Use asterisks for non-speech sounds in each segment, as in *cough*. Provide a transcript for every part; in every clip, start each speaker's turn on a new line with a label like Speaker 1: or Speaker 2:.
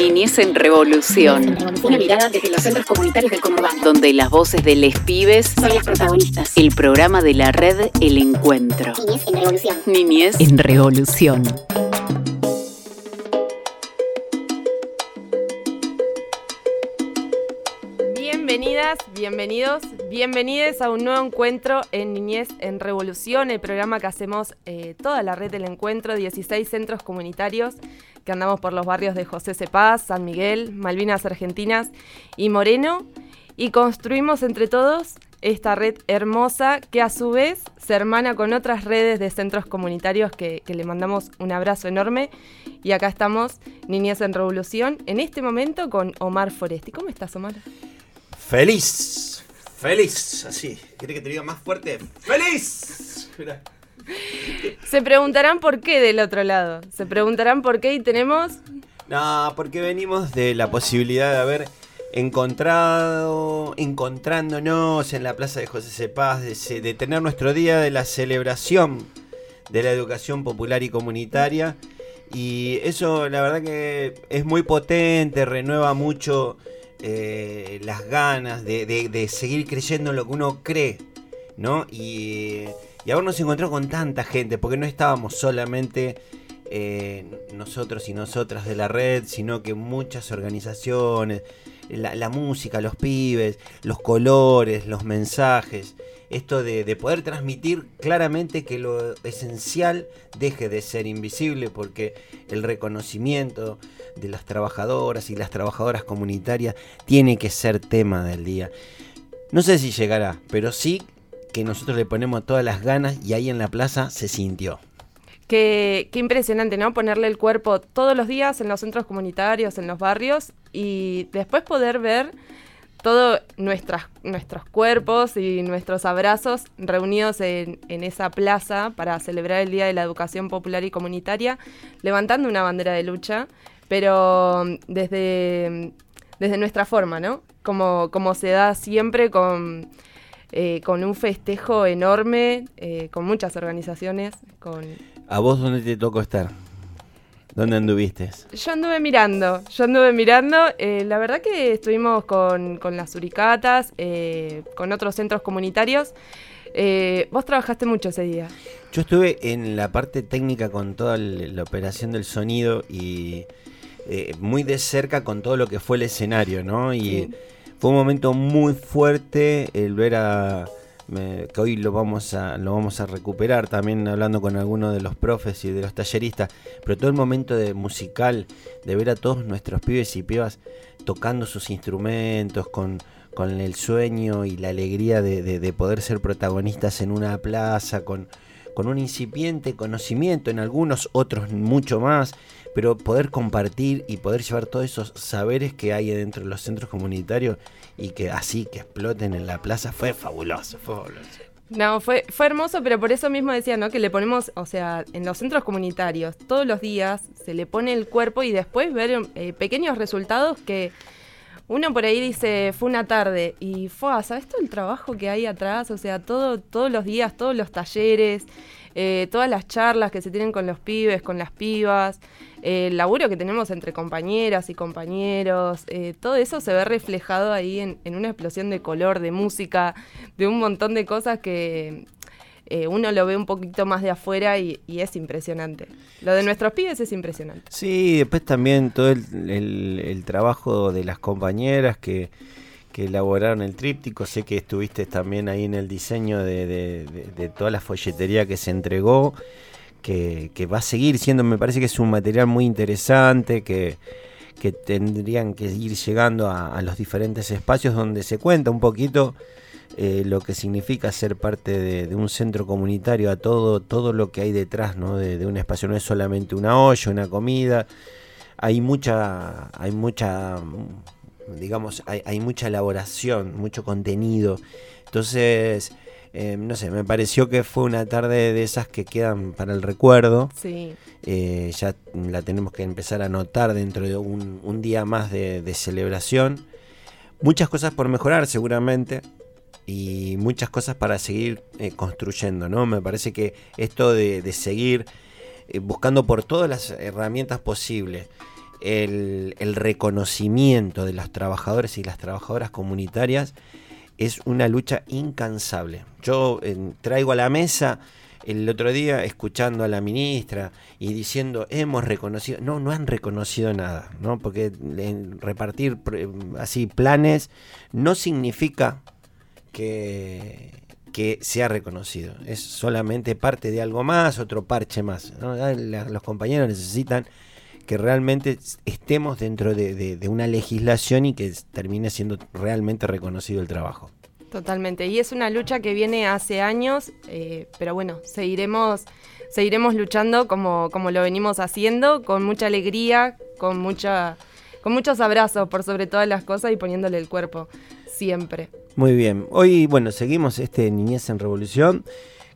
Speaker 1: Niñez en Revolución.
Speaker 2: Una mirada desde los centros comunitarios del conurbano.
Speaker 1: Donde las voces de les pibes
Speaker 2: son las protagonistas.
Speaker 1: El programa de la red El Encuentro.
Speaker 2: Niñez en Revolución.
Speaker 1: Niñez en Revolución.
Speaker 3: Bienvenidas, bienvenidos, bienvenidos a un nuevo encuentro en Niñez en Revolución, el programa que hacemos eh, toda la red del encuentro, 16 centros comunitarios que andamos por los barrios de José Cepaz, San Miguel, Malvinas Argentinas y Moreno, y construimos entre todos esta red hermosa que a su vez se hermana con otras redes de centros comunitarios que, que le mandamos un abrazo enorme. Y acá estamos, Niñez en Revolución, en este momento con Omar Foresti. ¿Cómo estás, Omar?
Speaker 4: Feliz, feliz, así. ¿Quieres que te diga más fuerte? ¡Feliz! Mirá.
Speaker 3: Se preguntarán por qué del otro lado. Se preguntarán por qué y tenemos.
Speaker 4: No, porque venimos de la posibilidad de haber encontrado, encontrándonos en la Plaza de José Cepaz, de, se- de tener nuestro día de la celebración de la educación popular y comunitaria. Y eso la verdad que es muy potente, renueva mucho eh, las ganas de, seguir creyendo en lo que uno cree, ¿no? Y, y habernos encontrado con tanta gente, porque no estábamos solamente eh, nosotros y nosotras de la red, sino que muchas organizaciones, la música, los pibes, los colores, los mensajes, esto de, de poder transmitir claramente que lo esencial deje de ser invisible, porque el reconocimiento de las trabajadoras y las trabajadoras comunitarias tiene que ser tema del día. No sé si llegará, pero sí que nosotros le ponemos todas las ganas y ahí en la plaza se sintió.
Speaker 3: Qué impresionante, ¿no? Ponerle el cuerpo todos los días en los centros comunitarios, en los barrios y después poder ver todos nuestros cuerpos y nuestros abrazos reunidos en, en esa plaza para celebrar el Día de la Educación Popular y Comunitaria, levantando una bandera de lucha, pero desde, desde nuestra forma, ¿no? Como, como se da siempre con, eh, con un festejo enorme, eh, con muchas organizaciones, con...
Speaker 4: ¿A vos dónde te tocó estar? ¿Dónde anduviste?
Speaker 3: Yo anduve mirando, yo anduve mirando. eh, la verdad que estuvimos con, con las Uricatas, eh, con otros centros comunitarios. Eh, vos trabajaste mucho ese día.
Speaker 4: Yo estuve en la parte técnica con toda el- la operación del sonido y eh, muy de cerca con todo lo que fue el escenario, ¿no? Y
Speaker 3: Sí.
Speaker 4: fue un momento muy fuerte el ver a que hoy lo vamos a lo vamos a recuperar también hablando con algunos de los profes y de los talleristas, pero todo el momento de musical de ver a todos nuestros pibes y pibas tocando sus instrumentos con con el sueño y la alegría de, de- de poder ser protagonistas en una plaza, con, con un incipiente conocimiento en algunos, otros mucho más, pero poder compartir y poder llevar todos esos saberes que hay dentro de los centros comunitarios y que así que exploten en la plaza fue fabuloso, fue fabuloso.
Speaker 3: No, fue, fue hermoso, pero por eso mismo decía, ¿no? Que le ponemos, o sea, en los centros comunitarios, todos los días se le pone el cuerpo y después ver eh, pequeños resultados que uno por ahí dice, fue una tarde y fue, ¿sabes todo el trabajo que hay atrás? O sea, todo, todos los días, todos los talleres, eh, todas las charlas que se tienen con los pibes, con las pibas, eh, el laburo que tenemos entre compañeras y compañeros, eh, todo eso se ve reflejado ahí en, en una explosión de color, de música, de un montón de cosas que eh, uno lo ve un poquito más de afuera y, es impresionante. Lo de nuestros pibes es impresionante.
Speaker 4: Sí, después también todo el- el trabajo de las compañeras que, que elaboraron el tríptico. Sé que estuviste también ahí en el diseño de, de- toda la folletería que se entregó, que, que va a seguir siendo, me parece que es un material muy interesante, que, que tendrían que ir llegando a, los diferentes espacios donde se cuenta un poquito eh, lo que significa ser parte de, un centro comunitario, a todo, todo lo que hay detrás ¿no? de, un espacio. No es solamente una olla, una comida. Hay mucha, hay mucha, digamos, hay, hay mucha elaboración, mucho contenido. Entonces, eh, no sé, me pareció que fue una tarde de esas que quedan para el recuerdo.
Speaker 3: Sí.
Speaker 4: Eh, ya la tenemos que empezar a notar dentro de un, un día más de, de celebración. Muchas cosas por mejorar seguramente y muchas cosas para seguir eh, construyendo, ¿no? Me parece que esto de, de seguir buscando por todas las herramientas posibles el, reconocimiento de los trabajadores y las trabajadoras comunitarias es una lucha incansable. Yo traigo a la mesa el otro día escuchando a la ministra y diciendo hemos reconocido, no, no han reconocido nada, ¿no? Porque repartir eh, así planes no significa que, que sea reconocido, es solamente parte de algo más, otro parche más. Los compañeros necesitan que realmente estemos dentro de, de, de una legislación y que termine siendo realmente reconocido el trabajo.
Speaker 3: Totalmente. Y es una lucha que viene hace años, eh, pero bueno, seguiremos, seguiremos luchando como, como lo venimos haciendo, con mucha alegría, con mucha, con muchos abrazos por sobre todas las cosas y poniéndole el cuerpo siempre.
Speaker 4: Muy bien. Hoy, bueno, seguimos este Niñez en Revolución,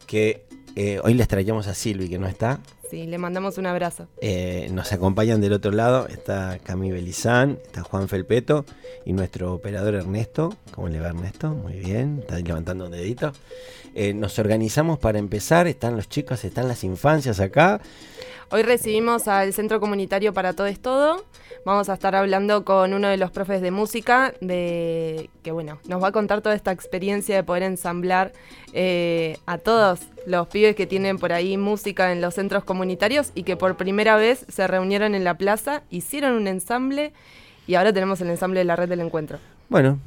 Speaker 4: que eh, hoy les traemos a Silvi, que no está.
Speaker 3: Sí, le mandamos un abrazo.
Speaker 4: Eh, nos acompañan del otro lado, está Cami Belizán, está Juan Felpeto y nuestro operador Ernesto. ¿Cómo le va Ernesto? Muy bien, está levantando un dedito. Eh, nos organizamos para empezar, están los chicos, están las infancias acá.
Speaker 3: Hoy recibimos al Centro Comunitario para Todo es Todo. Vamos a estar hablando con uno de los profes de música, de que bueno, nos va a contar toda esta experiencia de poder ensamblar eh, a todos los pibes que tienen por ahí música en los centros comunitarios y que por primera vez se reunieron en la plaza, hicieron un ensamble y ahora tenemos el ensamble de la red del encuentro.
Speaker 4: Bueno,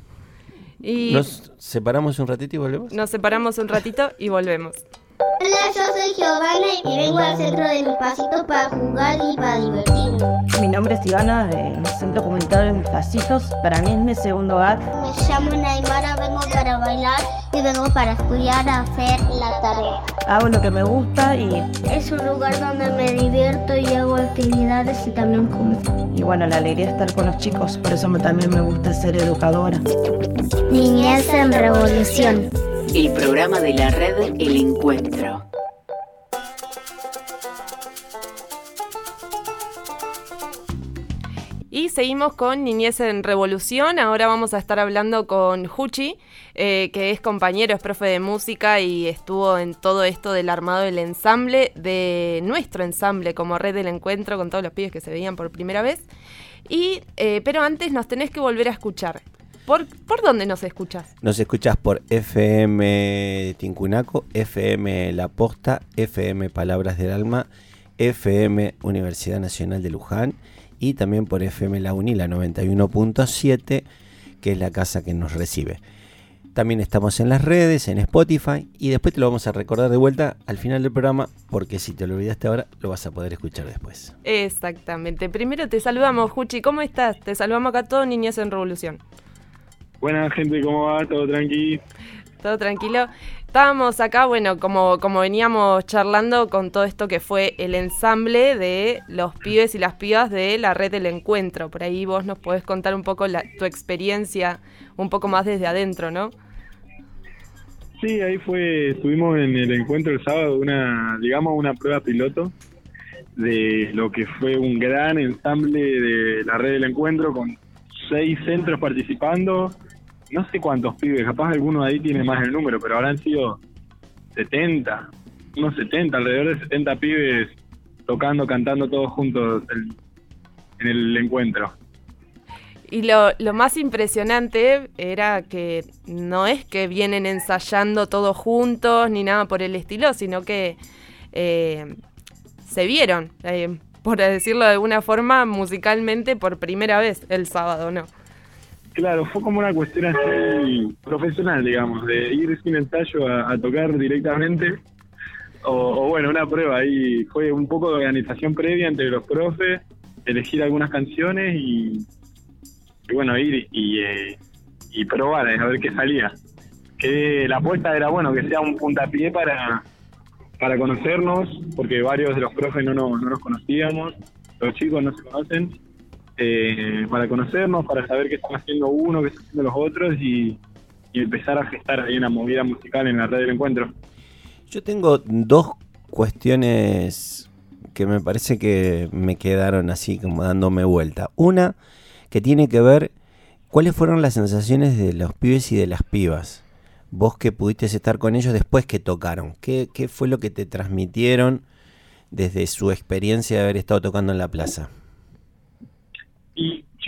Speaker 3: Y
Speaker 4: nos separamos un ratito y volvemos.
Speaker 3: nos separamos un ratito y volvemos.
Speaker 5: Hola, yo soy Giovanna y vengo al centro de mi pasito para jugar y para divertirme.
Speaker 6: Mi nombre es Ivana, del Centro Comunitario de Mis Pasitos. Para mí es mi segundo hogar.
Speaker 5: Me llamo Naimara, vengo para bailar y vengo para estudiar a hacer la tarea.
Speaker 6: Hago lo que me gusta y,
Speaker 5: Es un lugar donde me divierto y hago actividades y también como.
Speaker 6: y bueno, la alegría de estar con los chicos. Por eso también me gusta ser educadora.
Speaker 5: Niñez en revolución.
Speaker 1: El programa de la red El Encuentro.
Speaker 3: Y seguimos con Niñez en Revolución. Ahora vamos a estar hablando con Juchi, eh, que es compañero, es profe de música y estuvo en todo esto del armado del ensamble, de nuestro ensamble como red del encuentro con todos los pibes que se veían por primera vez. Y, eh, pero antes nos tenés que volver a escuchar. ¿Por, ¿Por dónde nos escuchas?
Speaker 4: Nos escuchas por FM Tincunaco, FM La Posta, FM Palabras del Alma, FM Universidad Nacional de Luján y también por FM La Uni, la 91.7, que es la casa que nos recibe. También estamos en las redes, en Spotify y después te lo vamos a recordar de vuelta al final del programa porque si te lo olvidaste ahora lo vas a poder escuchar después.
Speaker 3: Exactamente. Primero te saludamos, Juchi. ¿Cómo estás? Te saludamos acá todo Niñez en Revolución.
Speaker 7: Buena gente, ¿cómo va? ¿Todo tranqui?
Speaker 3: Todo tranquilo. Estábamos acá, bueno, como, como veníamos charlando con todo esto que fue el ensamble de los pibes y las pibas de la red del encuentro. Por ahí vos nos podés contar un poco la- tu experiencia, un poco más desde adentro, ¿no?
Speaker 7: Sí, ahí fue, estuvimos en el encuentro el sábado, una, digamos, una prueba piloto de lo que fue un gran ensamble de la red del encuentro con seis centros participando. No sé cuántos pibes, capaz alguno ahí tiene más el número, pero habrán sido 70, unos 70, alrededor de 70 pibes tocando, cantando todos juntos en el encuentro.
Speaker 3: Y lo, lo más impresionante era que no es que vienen ensayando todos juntos ni nada por el estilo, sino que eh, se vieron, eh, por decirlo de alguna forma, musicalmente por primera vez el sábado, ¿no?
Speaker 7: Claro, fue como una cuestión así profesional, digamos, de ir sin ensayo a, tocar directamente. O, o bueno, una prueba ahí. Fue un poco de organización previa entre los profes, elegir algunas canciones y, bueno, ir y, eh, y probar a ver qué salía. Que la apuesta era, bueno, que sea un puntapié para, para conocernos, porque varios de los profes no, nos- no nos conocíamos, los chicos no se conocen eh, para conocernos, para saber qué están haciendo uno, qué están haciendo los otros y, empezar a gestar ahí una movida musical en la red del encuentro.
Speaker 4: Yo tengo dos cuestiones que me parece que me quedaron así como dándome vuelta. Una que tiene que ver cuáles fueron las sensaciones de los pibes y de las pibas. Vos que pudiste estar con ellos después que tocaron. ¿Qué, qué fue lo que te transmitieron desde su experiencia de haber estado tocando en la plaza?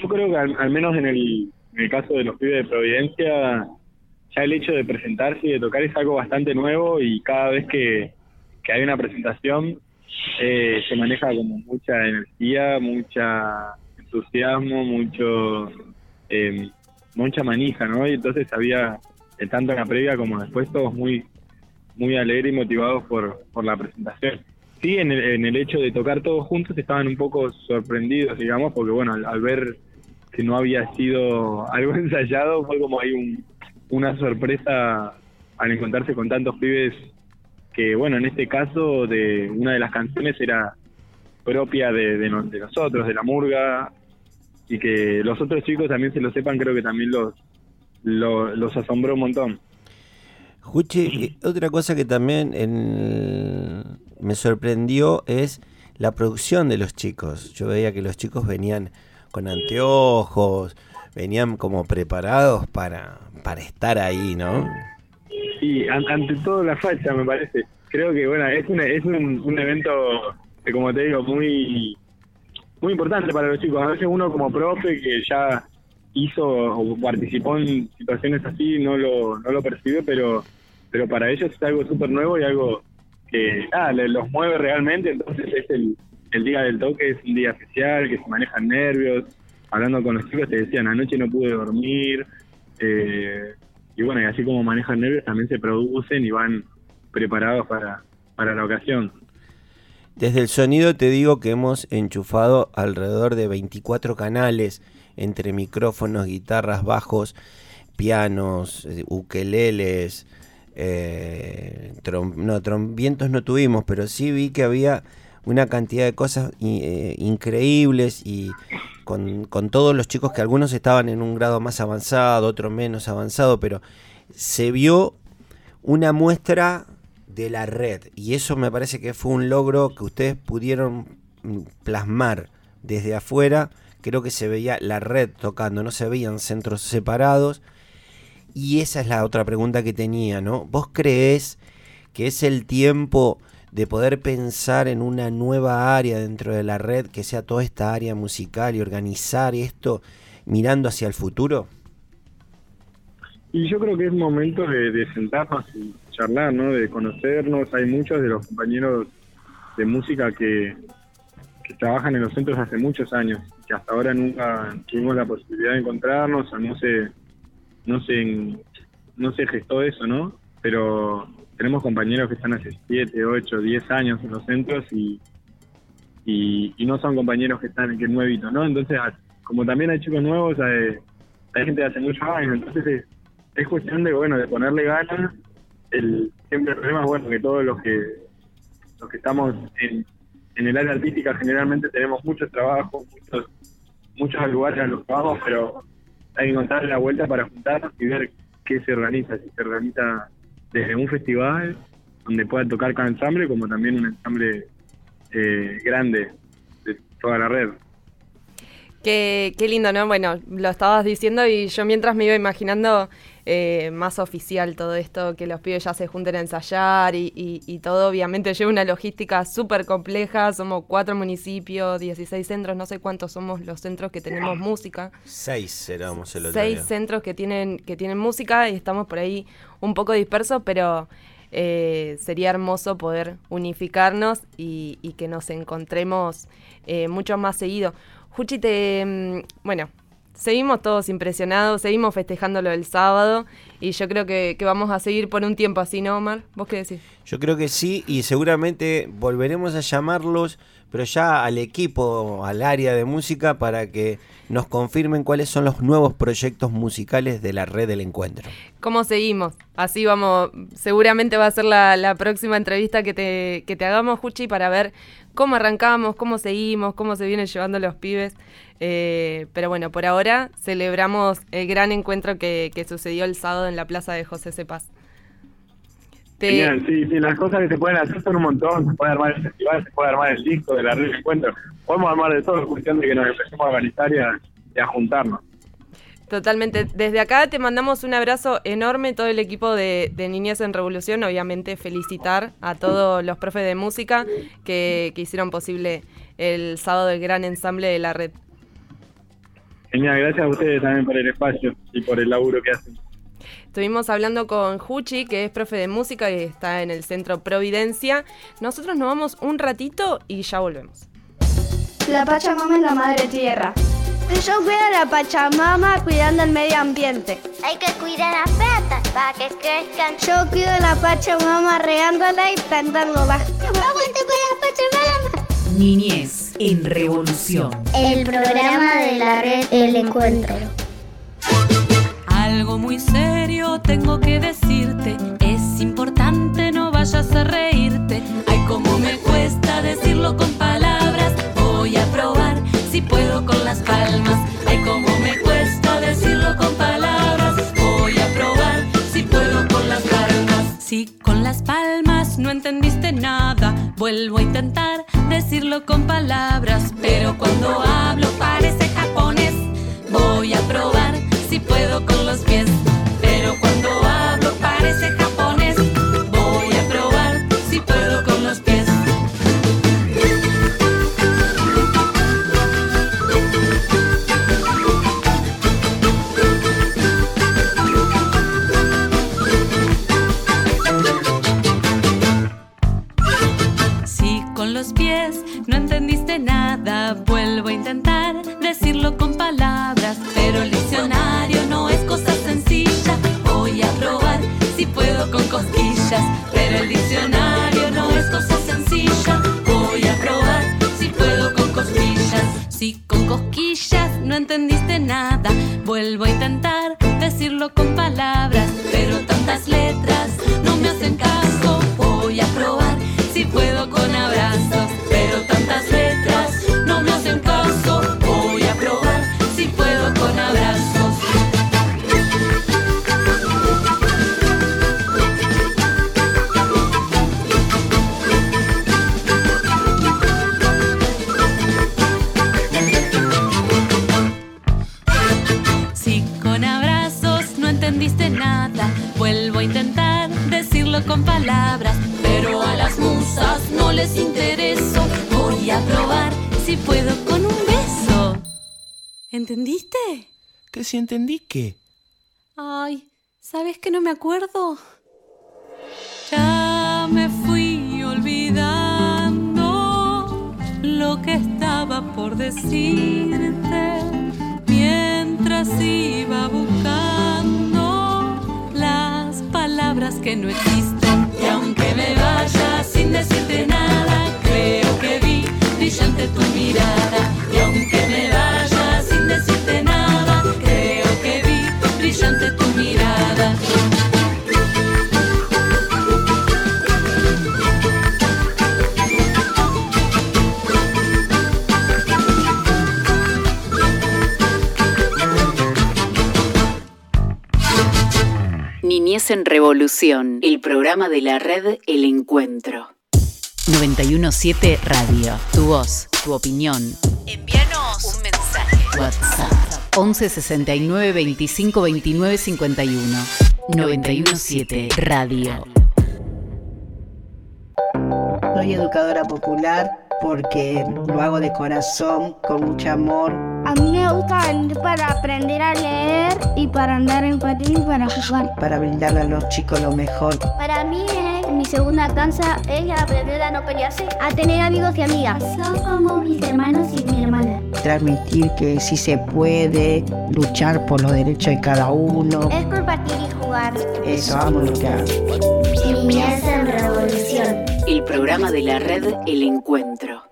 Speaker 7: Creo que al, menos en el, en el caso de los pibes de Providencia, ya el hecho de presentarse y de tocar es algo bastante nuevo y cada vez que, que hay una presentación eh, se maneja como mucha energía, mucha entusiasmo, mucho eh, mucha manija, ¿no? Y entonces había, eh, tanto en la previa como después, todos muy muy alegres y motivados por, por la presentación. Sí, en el, en el hecho de tocar todos juntos estaban un poco sorprendidos, digamos, porque bueno, al, ver que no había sido *laughs* algo ensayado, fue como hay un, una sorpresa al encontrarse con tantos pibes que, bueno, en este caso, de una de las canciones era propia de, de, de nosotros, de la murga, y que los otros chicos también se lo sepan, creo que también los, lo- los asombró un montón.
Speaker 4: Juchi, y otra cosa que también en- me sorprendió es la producción de los chicos. Yo veía que los chicos venían con anteojos, venían como preparados para, para estar ahí, ¿no?
Speaker 7: An- ante todo la facha, me parece. Creo que, bueno, es, una- es un, un evento, que, como te digo, muy muy importante para los chicos. A veces uno como profe que ya hizo o participó en situaciones así no lo, no lo percibe, pero pero para ellos es algo súper nuevo y algo que ah, los mueve realmente. Entonces es el, el día del toque, es un día especial, que se manejan nervios. Hablando con los chicos te decían, anoche no pude dormir. Eh, y bueno, y así como manejan nervios, también se producen y van preparados para, para la ocasión.
Speaker 4: Desde el sonido te digo que hemos enchufado alrededor de 24 canales entre micrófonos, guitarras, bajos, pianos, eh, ukeleles, eh, trom- no, trom- vientos no tuvimos, pero sí vi que había una cantidad de cosas eh, increíbles y con, con todos los chicos que algunos estaban en un grado más avanzado, otro menos avanzado, pero se vio una muestra de la red y eso me parece que fue un logro que ustedes pudieron mm, plasmar desde afuera. Creo que se veía la red tocando, no se veían centros separados. Y esa es la otra pregunta que tenía, ¿no? ¿Vos creés que es el tiempo de poder pensar en una nueva área dentro de la red, que sea toda esta área musical y organizar esto mirando hacia el futuro?
Speaker 7: Y yo creo que es momento de, sentarnos y charlar, ¿no? De conocernos. Hay muchos de los compañeros de música que, que trabajan en los centros hace muchos años, que hasta ahora nunca tuvimos la posibilidad de encontrarnos, o no se, no se, no se gestó eso, ¿no? Pero tenemos compañeros que están hace 7, 8, 10 años en los centros y, y, no son compañeros que están que nuevitos, ¿no? Entonces, como también hay chicos nuevos, hay, gente de hace muchos años, entonces es, es cuestión de, bueno, de ponerle ganas. El, siempre el problema es, bueno, que todos los que, los que estamos en, en el área artística generalmente tenemos muchos trabajos, muchos, muchos lugares a los que vamos, pero hay que encontrar la vuelta para juntarnos y ver qué se organiza, si se organiza desde un festival donde pueda tocar cada ensamble, como también un ensamble eh, grande de toda la red.
Speaker 3: Qué, qué lindo, ¿no? Bueno, lo estabas diciendo y yo mientras me iba imaginando eh, más oficial todo esto, que los pibes ya se junten a ensayar y, y- y todo, obviamente lleva una logística súper compleja, somos cuatro municipios, 16 centros, no sé cuántos somos los centros que tenemos música.
Speaker 4: Seis éramos el otro
Speaker 3: Seis
Speaker 4: día.
Speaker 3: centros que tienen, que tienen música y estamos por ahí un poco dispersos, pero eh, sería hermoso poder unificarnos y, y que nos encontremos eh, mucho más seguido. Juchi, te, mm, bueno, seguimos todos impresionados, seguimos festejándolo el sábado y yo creo que, que vamos a seguir por un tiempo así, ¿no, Omar? ¿Vos qué decís?
Speaker 4: Yo creo que sí y seguramente volveremos a llamarlos, pero ya al equipo, al área de música, para que nos confirmen cuáles son los nuevos proyectos musicales de la red del encuentro.
Speaker 3: ¿Cómo seguimos? Así vamos, seguramente va a ser la, próxima entrevista que te, que te hagamos, Juchi, para ver cómo arrancamos, cómo seguimos, cómo se vienen llevando los pibes. Eh, pero bueno, por ahora celebramos el gran encuentro que, que sucedió el sábado en la plaza de José Cepaz. Te-
Speaker 7: Genial, sí, sí, las cosas que se pueden hacer son un montón. Se puede armar el festival, se puede armar el disco de la red de encuentro. Podemos armar de todo, es cuestión de que nos empecemos a organizar y a, y a juntarnos.
Speaker 3: Totalmente. Desde acá te mandamos un abrazo enorme, todo el equipo de, de Niñez en Revolución. Obviamente felicitar a todos los profes de música que, que hicieron posible el sábado el gran ensamble de la red.
Speaker 7: Genial, gracias a ustedes también por el espacio y por el laburo que hacen.
Speaker 3: Estuvimos hablando con Juchi, que es profe de música y está en el centro Providencia. Nosotros nos vamos un ratito y ya volvemos.
Speaker 8: La Pachamama es la madre tierra. Yo cuido a la Pachamama cuidando el medio ambiente.
Speaker 5: Hay que cuidar las plantas para que crezcan.
Speaker 8: Yo cuido a la Pachamama regándola y plantándola.
Speaker 5: ¡Aguante con la Pachamama!
Speaker 1: Niñez en revolución.
Speaker 5: El programa de la red El Encuentro.
Speaker 9: Algo muy serio tengo que decirte. Es importante, no vayas a reírte. Ay, cómo me cuesta decirlo con palabras. Voy a probar si puedo con las palmas. Ay, cómo me cuesta decirlo con palabras. Voy a probar si puedo con las palmas. Si con las palmas no entendiste nada, vuelvo a intentar decirlo con palabras. Pero cuando hablo parece cosquillas no entendiste nada, vuelvo a intentar decirlo con palabras. Pero tantas letras no me hacen caso. Voy a probar si puedo con les intereso. Voy a probar si puedo con un beso. ¿Entendiste?
Speaker 10: ¿Que si entendí qué?
Speaker 9: Ay, ¿sabes que no me acuerdo? Ya me fui olvidando lo que estaba por decirte mientras iba buscando palabras que no existen. Y aunque me vaya sin decirte nada, creo que vi brillante tu mirada. Y aunque me vaya
Speaker 1: Niñez en revolución. El programa de la red El Encuentro. 917 Radio. Tu voz, tu opinión. Envíanos un mensaje. WhatsApp 11 69 25 29 51. 917 Radio.
Speaker 6: Soy educadora popular porque lo hago de corazón, con mucho amor.
Speaker 8: A mí me gusta venir para aprender a leer y para andar en patín y para jugar.
Speaker 6: para brindarle a los chicos lo mejor.
Speaker 5: Para mí, eh, mi segunda cansa es aprender a no pelearse, a tener amigos y amigas. Son como mis hermanos y mi hermana.
Speaker 6: Transmitir que sí se puede luchar por los derechos de cada uno.
Speaker 5: Es compartir y jugar.
Speaker 6: Eso, amo lo que hago.
Speaker 5: Niñez en revolución.
Speaker 1: El programa de la red El Encuentro.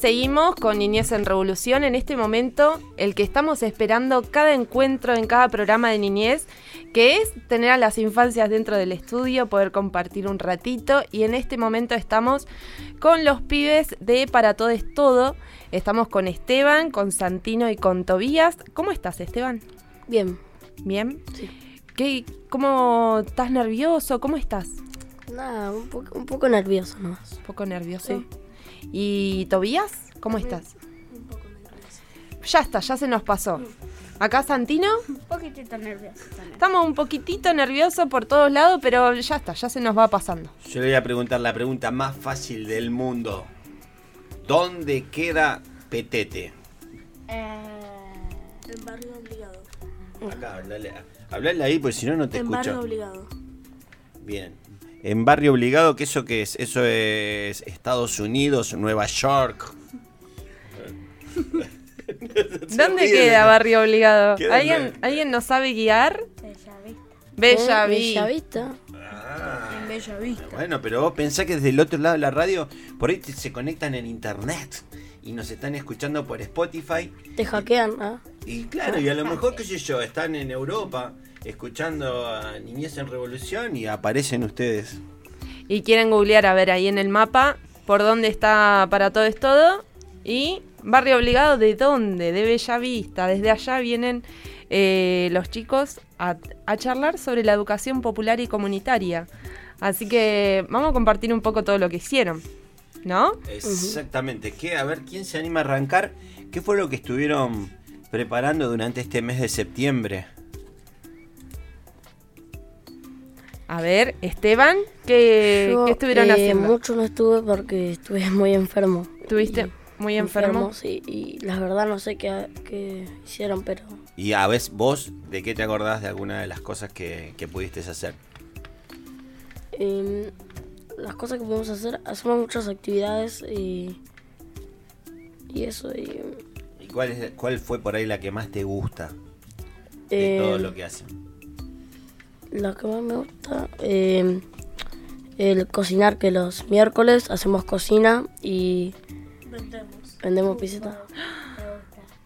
Speaker 3: Seguimos con Niñez en Revolución. En este momento, el que estamos esperando cada encuentro en cada programa de niñez, que es tener a las infancias dentro del estudio, poder compartir un ratito. Y en este momento estamos con los pibes de Para Todo es Todo. Estamos con Esteban, con Santino y con Tobías. ¿Cómo estás, Esteban?
Speaker 11: Bien.
Speaker 3: ¿Bien? ¿Qué, ¿Cómo estás nervioso? ¿Cómo estás?
Speaker 11: Nada, un, poco- un poco nervioso nomás.
Speaker 3: Un poco nervioso. ¿Y Tobías? ¿Cómo estás? Ya está, ya se nos pasó. Acá Santino,
Speaker 5: Un poquitito nervioso también.
Speaker 3: estamos un poquitito nerviosos por todos lados, pero ya está, ya se nos va pasando.
Speaker 4: Yo le voy a preguntar la pregunta más fácil del mundo. ¿Dónde queda Petete?
Speaker 11: En barrio obligado.
Speaker 4: Acá, hablale, hablale ahí, porque si no, no te
Speaker 11: en
Speaker 4: escucho.
Speaker 11: barrio obligado.
Speaker 4: Bien. En barrio obligado, ¿qué eso qué es? Eso es Estados Unidos, Nueva York. *laughs*
Speaker 3: ¿Dónde queda. Barrio Obligado?
Speaker 4: Queda
Speaker 3: ¿Alguien, ¿Alguien nos sabe guiar? Bella Vi.
Speaker 11: Bella Vista.
Speaker 4: Ah,
Speaker 11: En Bella Vista.
Speaker 4: bueno, pero vos pensás que desde el otro lado de la radio, por ahí te- se conectan en internet y nos están escuchando por Spotify.
Speaker 11: Te hackean, ¿ah?
Speaker 4: Y claro, y a lo mejor, qué sé yo, están en Europa escuchando a Niñez en Revolución y aparecen ustedes.
Speaker 3: Y quieren googlear a ver ahí en el mapa por dónde está para todo es todo. Y Barrio Obligado, ¿de dónde? De Bella Vista. Desde allá vienen eh, los chicos a, a charlar sobre la educación popular y comunitaria. Así que vamos a compartir un poco todo lo que hicieron, ¿no?
Speaker 4: Exactamente. ¿Qué? A ver, ¿quién se anima a arrancar? ¿Qué fue lo que estuvieron preparando durante este mes de septiembre?
Speaker 3: A ver, Esteban, ¿qué,
Speaker 11: Yo,
Speaker 3: qué estuvieron
Speaker 11: eh,
Speaker 3: haciendo?
Speaker 11: Mucho no estuve porque estuve muy enfermo.
Speaker 3: ¿Estuviste
Speaker 11: Y-
Speaker 3: muy enfermo?
Speaker 11: Sí, y la verdad no sé qué, qué hicieron, pero
Speaker 4: Y a veces vos, ¿de qué te acordás de alguna de las cosas que, que pudiste hacer?
Speaker 11: em, las cosas que podemos hacer, hacemos muchas actividades y, y eso. Y,
Speaker 4: ¿Y cuál, es, cuál fue por ahí la que más te gusta de todo
Speaker 11: em,
Speaker 4: lo que hacen?
Speaker 11: Lo que más me gusta, eh, el cocinar, que los miércoles hacemos cocina y vendemos pisetas.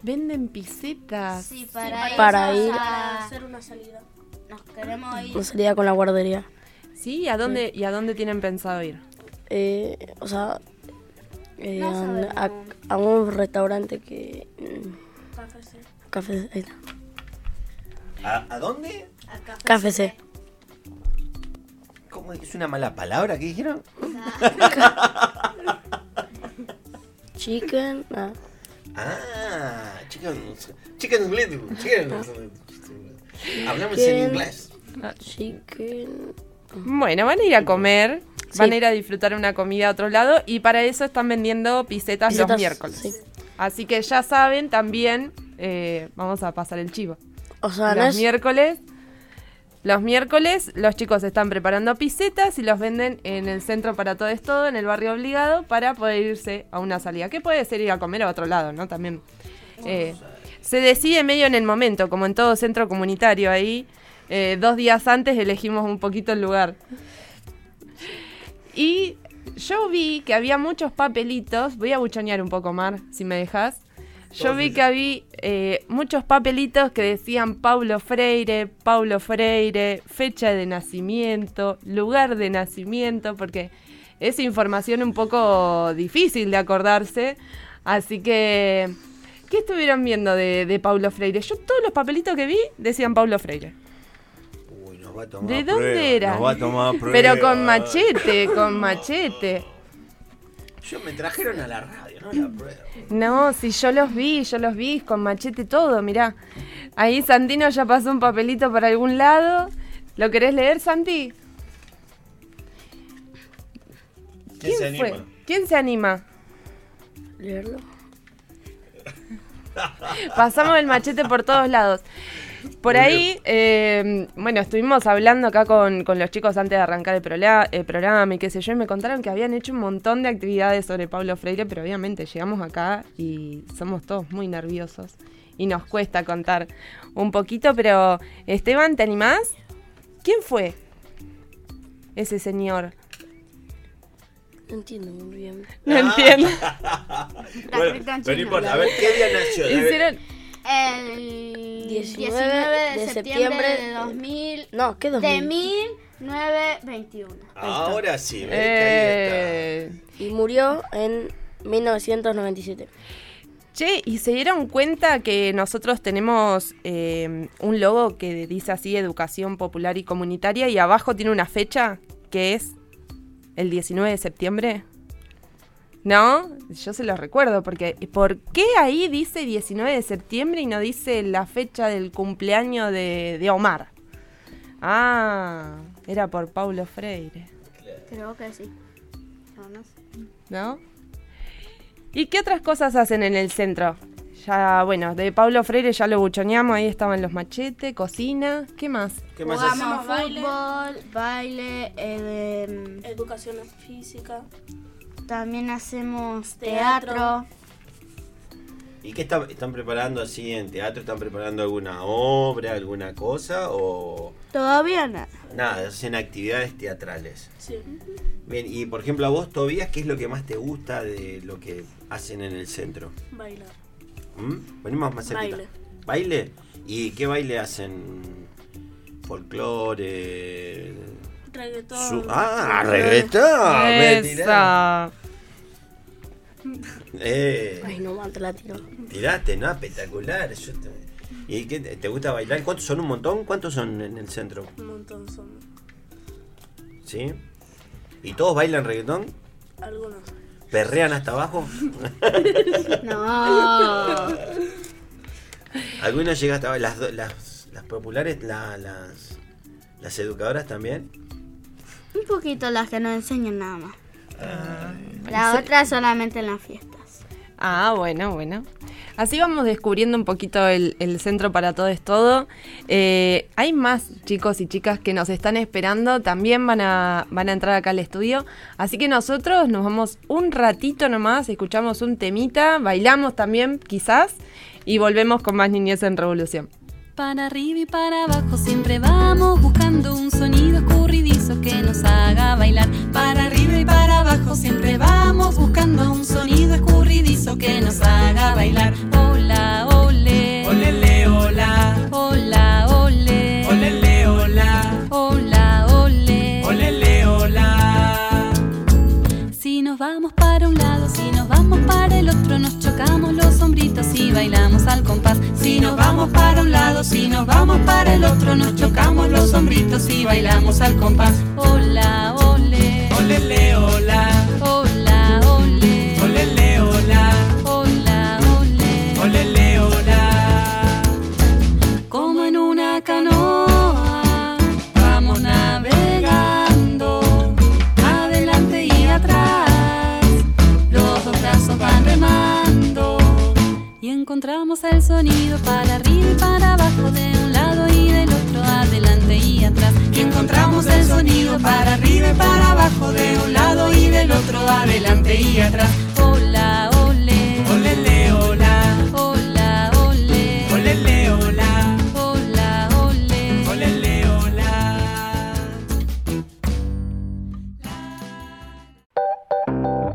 Speaker 3: Venden pisetas.
Speaker 5: Sí, para,
Speaker 11: Para
Speaker 5: eso,
Speaker 11: ir-
Speaker 5: sea,
Speaker 11: hacer una salida.
Speaker 5: Nos queremos ir.
Speaker 11: Una salida con la guardería.
Speaker 3: ¿Sí? ¿A dónde, ¿Y a dónde tienen pensado ir?
Speaker 11: Eh, o sea, eh,
Speaker 5: No
Speaker 11: a, a- a un restaurante que... mm, Café, ahí está.
Speaker 4: ¿A, a dónde?
Speaker 11: Café C.
Speaker 4: ¿Cómo es que es una mala palabra? ¿Qué dijeron? *laughs*
Speaker 11: Chicken. ah.
Speaker 4: Ah, chicken, chicken little, chicken. Hablamos en inglés.
Speaker 11: Chicken.
Speaker 3: Bueno, van a ir a comer,
Speaker 11: Sí.
Speaker 3: van a ir a disfrutar una comida a otro lado y para eso están vendiendo pisetas, los miércoles.
Speaker 11: sí.
Speaker 3: Así que ya saben también, eh, vamos a pasar el chivo.
Speaker 11: O sea, no
Speaker 3: los
Speaker 11: es...
Speaker 3: miércoles, los miércoles los chicos están preparando pisetas y los venden en el centro para todo es todo, en el barrio obligado, para poder irse a una salida. Que puede ser ir a comer a otro lado, ¿no? También. eh, se decide medio en el momento, como en todo centro comunitario ahí. eh, dos días antes elegimos un poquito el lugar. Y yo vi que había muchos papelitos. Voy a buchonear un poco, Mar, si me dejas. Yo vi que había eh, muchos papelitos que decían Paulo Freire, Paulo Freire, fecha de nacimiento, lugar de nacimiento, porque es información un poco difícil de acordarse. Así que, ¿qué estuvieron viendo de, de Paulo Freire? Yo todos los papelitos que vi decían Paulo Freire.
Speaker 4: Uy, nos va a tomar
Speaker 3: ¿De
Speaker 4: prueba,
Speaker 3: dónde era?
Speaker 4: Nos va a tomar prueba.
Speaker 3: Pero con machete, con machete.
Speaker 4: Yo me trajeron a la radio, no la prueba.
Speaker 3: No, si yo los vi, yo los vi con machete todo, mirá. Ahí Santino ya pasó un papelito para algún lado. ¿Lo querés leer, Santi?
Speaker 4: ¿Quién se anima?
Speaker 3: ¿Quién se anima?
Speaker 11: Leerlo.
Speaker 3: Pasamos el machete por todos lados. Por ahí, eh, bueno, estuvimos hablando acá con, con los chicos antes de arrancar el, prola- el programa y qué sé yo, y me contaron que habían hecho un montón de actividades sobre Pablo Freire, pero obviamente llegamos acá y somos todos muy nerviosos y nos cuesta contar un poquito, pero Esteban, ¿te animás? ¿Quién fue ese señor?
Speaker 11: No entiendo muy bien.
Speaker 3: No entiendo. *laughs*
Speaker 4: bueno, pero no importa, a ver qué día nació.
Speaker 3: Hicieron,
Speaker 5: El
Speaker 11: 19
Speaker 5: 19, de,
Speaker 11: de
Speaker 5: septiembre,
Speaker 11: septiembre
Speaker 5: de 2000.
Speaker 11: No, ¿qué
Speaker 5: De
Speaker 11: 2000?
Speaker 5: 1921.
Speaker 4: Ahora sí, ves que ahí
Speaker 3: eh,
Speaker 11: Y murió en 1997.
Speaker 3: Che, ¿y se dieron cuenta que nosotros tenemos eh, un logo que dice así Educación Popular y Comunitaria y abajo tiene una fecha que es el 19 de septiembre? ¿No? Yo se los recuerdo, porque ¿por qué ahí dice 19 de septiembre y no dice la fecha del cumpleaños de, de Omar? Ah, era por Paulo Freire,
Speaker 8: Creo que sí. No, no sé.
Speaker 3: ¿no? ¿Y qué otras cosas hacen en el centro? Ya, bueno, de Paulo Freire ya lo buchoneamos, ahí estaban los machetes, cocina, ¿qué más?
Speaker 4: ¿Qué más?
Speaker 8: Jugamos
Speaker 11: baile.
Speaker 8: fútbol, baile, eh,
Speaker 11: Educación física.
Speaker 8: También hacemos
Speaker 11: Teatro.
Speaker 8: teatro.
Speaker 4: ¿Y qué está- están preparando así en teatro? ¿Están preparando alguna obra, alguna cosa? ¿O
Speaker 8: Todavía nada.
Speaker 4: nada, hacen actividades teatrales?
Speaker 11: Sí.
Speaker 4: Bien, y por ejemplo a vos, Tobías, ¿qué es lo que más te gusta de lo que hacen en el centro?
Speaker 11: Bailar.
Speaker 4: ¿Mm? Venimos más cerquita.
Speaker 11: Baile.
Speaker 4: ¿Baile? ¿Y qué baile hacen? Folclore.
Speaker 11: Reggaetón.
Speaker 4: Su- ¡Ah! ¡Reggaetón!
Speaker 3: Esa.
Speaker 4: Eh,
Speaker 11: Ay, no, te la tiro.
Speaker 4: tiraste, ¿no? Espectacular. Yo te- ¿Y qué te te gusta bailar? ¿Cuántos son un montón? ¿Cuántos son en el centro?
Speaker 11: Un montón son.
Speaker 4: ¿Sí? ¿Y todos bailan reggaetón?
Speaker 11: Algunos.
Speaker 4: ¿Perrean hasta abajo? *laughs*
Speaker 8: No.
Speaker 4: ¿Algunos llegan hasta abajo? ¿Las, las, las populares, la- las, las educadoras también?
Speaker 8: Un poquito las que nos enseñan nada más. La otra solamente en las fiestas.
Speaker 3: Ah, bueno, bueno. Así vamos descubriendo un poquito el, el Centro para Todo es Todo. Eh, hay más chicos y chicas que nos están esperando, también van a, van a entrar acá al estudio. Así que nosotros nos vamos un ratito nomás, escuchamos un temita, bailamos también quizás y volvemos con más Niñez en Revolución.
Speaker 9: Para arriba y para abajo siempre vamos buscando un sonido escurridizo que nos haga bailar. Para arriba y para abajo siempre vamos buscando un sonido escurridizo que nos haga bailar. Hola, ole.
Speaker 10: Olele, hola.
Speaker 9: Hola, ole.
Speaker 10: Olele, hola.
Speaker 9: Hola, ole.
Speaker 10: Olele, hola.
Speaker 9: Si nos vamos para un lado, si nos vamos para el otro, nos chocamos los hombritos y bailamos al compás. Si nos vamos para un lado, si nos vamos para el otro, nos chocamos los hombritos y bailamos al compás. Hola, para abajo, de un lado y del otro, adelante y atrás. Hola, ole.
Speaker 10: Olele, hola.
Speaker 9: Hola, ole.
Speaker 10: Olele, hola.
Speaker 9: Hola, ole.
Speaker 10: Olele, hola.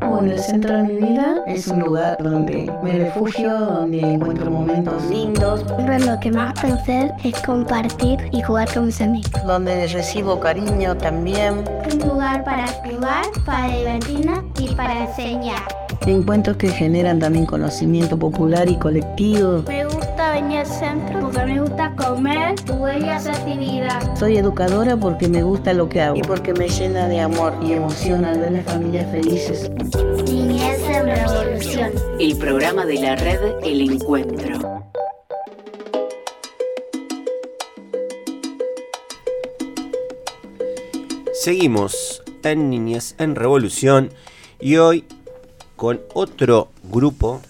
Speaker 6: Bueno, el centro de mi vida es un lugar donde me refugio, donde encuentro momentos lindos,
Speaker 5: Lo que más puedo hacer es compartir y jugar con mis amigos.
Speaker 6: donde recibo cariño también.
Speaker 5: Un lugar para jugar, para divertirnos y para enseñar.
Speaker 6: Encuentros que generan también conocimiento popular y colectivo.
Speaker 5: Me gusta venir al centro porque me gusta comer y hacer actividades.
Speaker 6: Soy educadora porque me gusta lo que hago y porque me llena de amor y emoción al ver las familias felices.
Speaker 5: Niñez en revolución.
Speaker 1: El programa de la red El Encuentro.
Speaker 4: Seguimos en Niñez en Revolución y hoy con otro grupo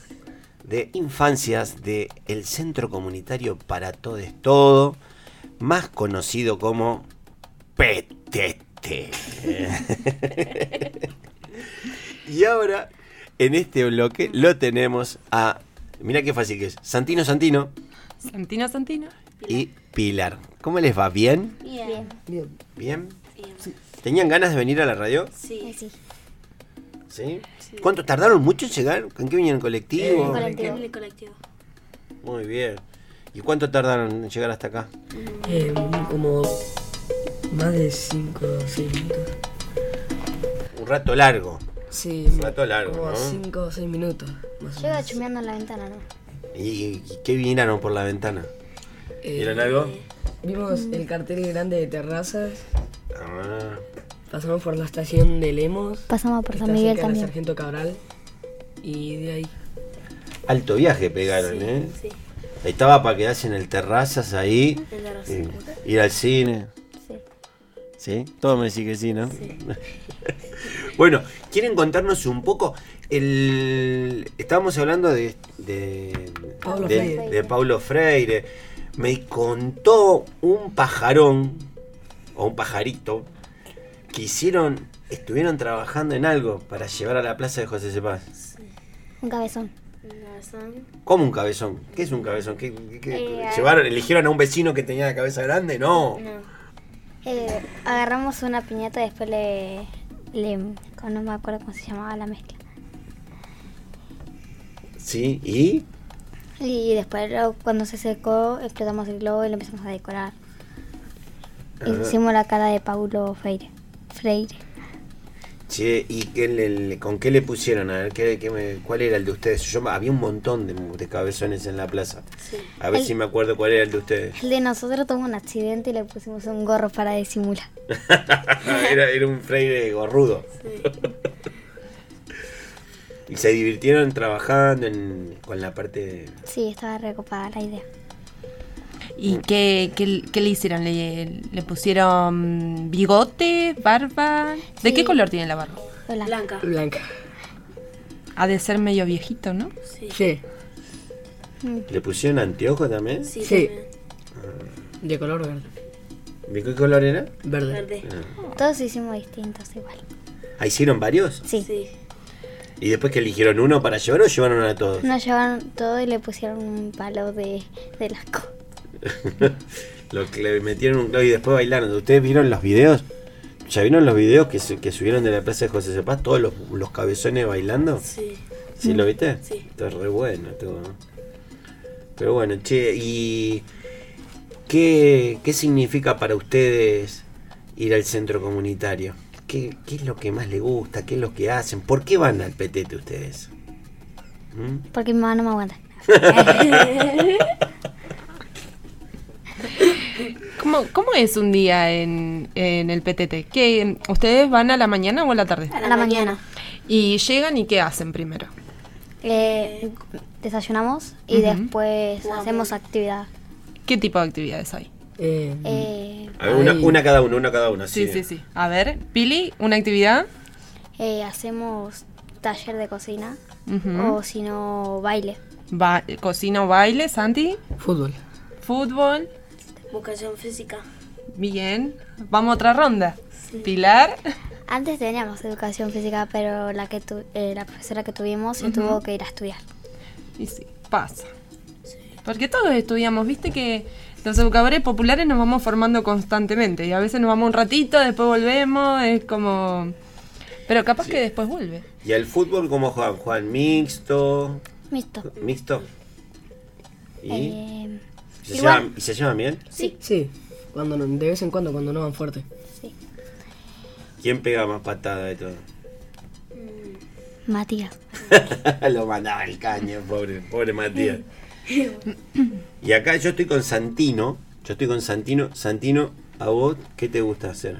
Speaker 4: de infancias del el Centro Comunitario para Todo es Todo, más conocido como PTT. *laughs* y ahora, en este bloque, lo tenemos a. Mira qué fácil que es. Santino Santino
Speaker 3: Santino, Santino.
Speaker 4: y Pilar. ¿Cómo les va? ¿Bien?
Speaker 8: Bien.
Speaker 6: Bien.
Speaker 4: ¿Bien? ¿Tenían ganas de venir a la radio?
Speaker 11: Sí.
Speaker 4: ¿Sí? ¿Cuánto tardaron mucho en llegar? ¿Con qué vinieron? ¿Colectivo?
Speaker 11: En el colectivo.
Speaker 4: Muy bien. ¿Y cuánto tardaron en llegar hasta acá?
Speaker 12: Eh, como más de 5 o 6 minutos.
Speaker 4: Un rato largo.
Speaker 12: Sí,
Speaker 4: Un rato largo,
Speaker 12: como
Speaker 4: ¿no?
Speaker 12: 5 o 6 minutos. Más o
Speaker 8: Llega chumeando en la ventana, ¿no?
Speaker 4: ¿Y, y qué vieron por la ventana?
Speaker 12: Eh,
Speaker 4: ¿Vieron algo?
Speaker 12: Vimos el cartel grande de terrazas.
Speaker 4: Ah,
Speaker 12: Pasamos por la estación de Lemos.
Speaker 8: Pasamos por San
Speaker 12: está
Speaker 8: Miguel también.
Speaker 12: Sargento Cabral. Y de ahí.
Speaker 4: Alto viaje pegaron,
Speaker 11: Sí,
Speaker 4: ¿eh?
Speaker 11: sí.
Speaker 4: Estaba para quedarse en el terrazas ahí.
Speaker 11: El
Speaker 4: eh, ir al cine.
Speaker 11: Sí.
Speaker 4: ¿Sí? Todo me decís que sí, ¿no? *laughs* bueno, ¿quieren contarnos un poco? El... Estábamos hablando de, de,
Speaker 12: Paulo
Speaker 4: de-
Speaker 12: Freire.
Speaker 4: de Paulo Freire. Me contó un pajarón, o un pajarito, que hicieron, estuvieron trabajando en algo para llevar a la plaza de José Cepaz.
Speaker 5: Un cabezón.
Speaker 4: ¿Cómo un cabezón? ¿Qué es un cabezón? ¿Qué, qué- qué-
Speaker 5: Eh,
Speaker 4: ¿Llevaron, eligieron a un vecino que tenía la cabeza grande? No.
Speaker 5: Eh, agarramos una piñata y después le, le. No me acuerdo cómo se llamaba la mezcla.
Speaker 4: ¿Sí? ¿Y?
Speaker 5: Y después, cuando se secó, explotamos el globo y lo empezamos a decorar.
Speaker 4: Ah.
Speaker 5: Hicimos la cara de Paulo Freire. Freire.
Speaker 4: Che, ¿y qué le- con qué le pusieron? A ver, ¿qué, qué me- ¿cuál era el de ustedes? Yo había un montón de, de cabezones en la plaza. A ver
Speaker 5: El-
Speaker 4: si me acuerdo cuál era el de ustedes.
Speaker 5: El de nosotros tuvo un accidente y le pusimos un gorro para disimular. *laughs*
Speaker 4: era, era un freire gorrudo. *laughs* y se divirtieron trabajando en- con la parte... de-
Speaker 5: Sí, estaba recopada la idea.
Speaker 3: ¿Y qué, qué- qué le hicieron? ¿Le, le pusieron bigote, barba? ¿De
Speaker 5: Sí.
Speaker 3: qué color tiene la barba?
Speaker 11: Blanca.
Speaker 12: Blanca.
Speaker 3: Ha de ser medio viejito, ¿no?
Speaker 11: Sí.
Speaker 12: Sí.
Speaker 4: ¿Le pusieron anteojos también?
Speaker 11: Sí.
Speaker 12: Sí.
Speaker 11: también.
Speaker 12: De color verde.
Speaker 4: ¿De qué color era?
Speaker 12: Verde.
Speaker 11: Verde.
Speaker 4: Ah.
Speaker 5: Todos hicimos distintos igual.
Speaker 4: ¿Ah, ¿Hicieron varios?
Speaker 5: Sí.
Speaker 4: ¿Y después que eligieron uno para llevar o llevaron a todos?
Speaker 5: Nos llevaron todo y le pusieron un palo de, de lasco. *laughs*
Speaker 4: Lo que le metieron un clavo y después bailaron. ¿Ustedes vieron los videos? ¿Ya vieron los videos que, se- que subieron de la plaza de José Cepaz? Todos los, los cabezones bailando.
Speaker 11: Sí.
Speaker 4: ¿Sí lo viste?
Speaker 11: Sí.
Speaker 4: Está re bueno todo. ¿no? Pero bueno, che, ¿y qué, qué significa para ustedes ir al centro comunitario? ¿Qué, qué es lo que más les gusta? ¿Qué es lo que hacen? ¿Por qué van al petete ustedes? ¿Mm?
Speaker 5: Porque mi mamá no me aguanta. *laughs*
Speaker 3: ¿Cómo, cómo es un día en, en el PTT? ¿Qué, ¿Ustedes van a la mañana o a la tarde?
Speaker 5: A la mañana.
Speaker 3: Y llegan y ¿qué hacen primero?
Speaker 5: Eh, desayunamos y después hacemos actividad.
Speaker 3: ¿Qué tipo de actividades hay?
Speaker 12: Eh,
Speaker 5: Eh,
Speaker 4: A ver, una, una cada uno, una cada uno.
Speaker 3: Sí, sí, sí. A ver, Pili, una actividad.
Speaker 5: eh, hacemos taller de cocina
Speaker 3: Ujú.
Speaker 5: o si no, baile.
Speaker 3: Ba- cocina o baile, Santi.
Speaker 12: fútbol.
Speaker 3: Fútbol.
Speaker 11: Educación física.
Speaker 3: Bien. Vamos a otra ronda. Pilar.
Speaker 5: Antes teníamos educación física, pero la que tu- eh, la profesora que tuvimos se tuvo que ir a estudiar.
Speaker 3: Y sí, pasa. Porque todos estudiamos, viste que los educadores populares nos vamos formando constantemente y a veces nos vamos un ratito, después volvemos, es como... Pero capaz que después vuelve.
Speaker 4: ¿Y al fútbol cómo juegan? ¿Juegan mixto?
Speaker 5: Mixto.
Speaker 4: ¿Mixto? ¿Y?
Speaker 5: Eh,
Speaker 4: ¿Se,
Speaker 5: igual.
Speaker 4: llevan, ¿Y se llevan bien?
Speaker 5: sí,
Speaker 12: Sí. Cuando no- de vez en cuando cuando no van fuerte.
Speaker 5: sí.
Speaker 4: ¿Quién pega más patada de todo?
Speaker 5: Matías. *laughs*
Speaker 4: Lo mandaba al caño, pobre, pobre Matías. *laughs* Y acá yo estoy con Santino. Yo estoy con Santino. Santino, ¿a vos qué te gusta hacer?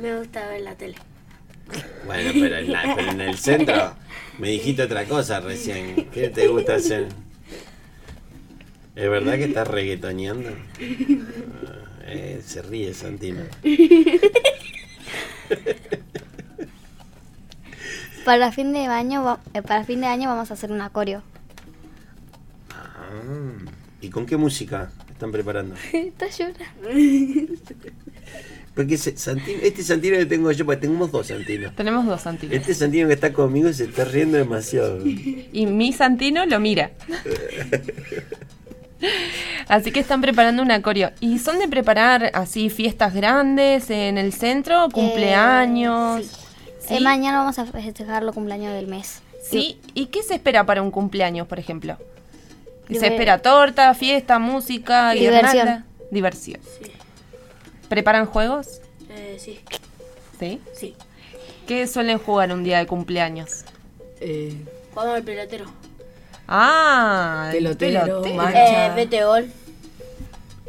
Speaker 11: Me gusta ver la tele.
Speaker 4: Bueno, pero en, la- pero en el centro me dijiste otra cosa recién. ¿Qué te gusta hacer? ¿Es verdad que estás reggaetoneando? Ah, eh, se ríe Santino.
Speaker 5: Para fin de año, eh, para fin de año vamos a hacer un acorio.
Speaker 4: Ah, ¿Y con qué música están preparando? *laughs*
Speaker 5: Está llorando.
Speaker 4: Porque ese Santino- este Santino que tengo yo, porque tenemos dos Santinos.
Speaker 3: Tenemos dos Santinos.
Speaker 4: Este Santino que está conmigo se está riendo demasiado.
Speaker 3: Y mi Santino lo mira. Así que están preparando un acorio. ¿Y son de preparar así fiestas grandes en el centro? ¿Cumpleaños?
Speaker 5: sí.
Speaker 3: ¿Sí?
Speaker 5: Eh, mañana vamos a festejar los cumpleaños del mes.
Speaker 3: ¿Sí? ¿Y qué se espera para un cumpleaños, por ejemplo? ¿Se espera torta, fiesta, música,
Speaker 5: Diversión.
Speaker 3: guirnalda? Diversión. ¿Preparan juegos?
Speaker 11: Eh, sí.
Speaker 3: ¿Sí?
Speaker 11: Sí.
Speaker 3: ¿Qué suelen jugar un día de cumpleaños?
Speaker 12: Eh,
Speaker 11: Jugamos al pelotero.
Speaker 3: Ah, el
Speaker 12: Pelotero,
Speaker 3: pelotero.
Speaker 12: mancha.
Speaker 11: Eh, vete gol.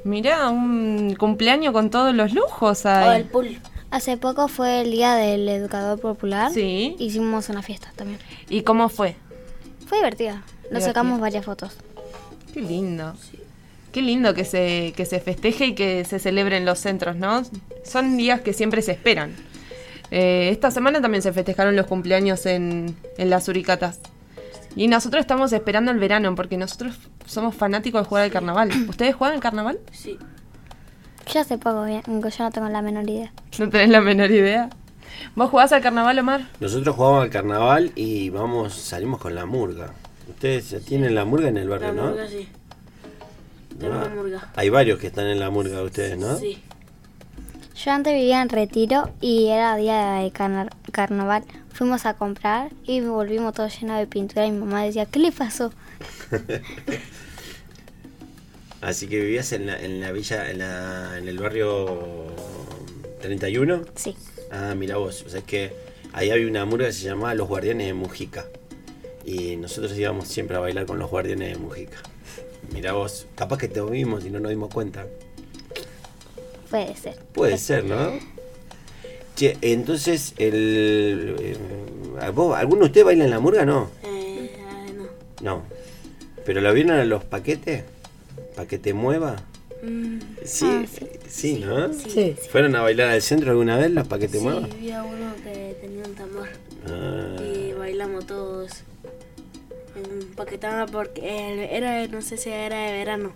Speaker 3: Mirá, un cumpleaños con todos los lujos
Speaker 11: O el pool.
Speaker 5: Hace poco fue el día del educador popular.
Speaker 3: Sí.
Speaker 5: Hicimos una fiesta también.
Speaker 3: ¿Y cómo fue?
Speaker 5: Fue divertido. Nos sacamos varias fotos.
Speaker 3: Qué lindo. Qué lindo que se, que se festeje y que se celebre en los centros, ¿no? Son días que siempre se esperan. Eh, esta semana también se festejaron los cumpleaños en, en las Uricatas. Y nosotros estamos esperando el verano porque nosotros somos fanáticos de jugar al carnaval. *clears throat* ¿Ustedes juegan al carnaval?
Speaker 11: Sí.
Speaker 5: Yo hace poco, bien, yo no tengo la menor idea.
Speaker 3: ¿No tenés la menor idea? ¿Vos jugás al carnaval, Omar?
Speaker 4: Nosotros jugamos al carnaval y vamos, salimos con la murga. Ustedes tienen la murga en el barrio,
Speaker 11: La
Speaker 4: ¿no?
Speaker 11: murga, sí. Tenemos murga.
Speaker 4: Hay varios que están en la murga de ustedes, ¿no?
Speaker 11: Sí.
Speaker 5: Yo antes vivía en Retiro y era día de carna- carnaval. Fuimos a comprar y volvimos todo lleno de pintura y mi mamá decía, ¿qué le pasó? *laughs*
Speaker 4: Así que vivías en la, en la villa, en, la, en el barrio 31.
Speaker 5: Sí.
Speaker 4: Ah, mira vos, o sea, es que ahí había una murga que se llamaba Los Guardianes de Mujica. Y nosotros íbamos siempre a bailar con los Guardianes de Mujica. Mira vos, capaz que te vimos y no nos dimos cuenta.
Speaker 5: Puede ser.
Speaker 4: Puede ser, ¿no? Che, entonces, el, eh, ¿vos- ¿alguno de ustedes baila en la murga? No.
Speaker 11: Eh, no.
Speaker 4: No. ¿Pero lo vieron a los paquetes? ¿Para que te mueva?
Speaker 11: Mm,
Speaker 4: Sí,
Speaker 11: ah,
Speaker 4: sí, ¿no?
Speaker 11: Sí.
Speaker 4: ¿Fueron a bailar al centro alguna vez los para que te
Speaker 11: sí,
Speaker 4: mueva?
Speaker 11: había uno que tenía un tambor
Speaker 4: Ah,
Speaker 11: y bailamos todos en paquetama porque era, no sé si era de verano.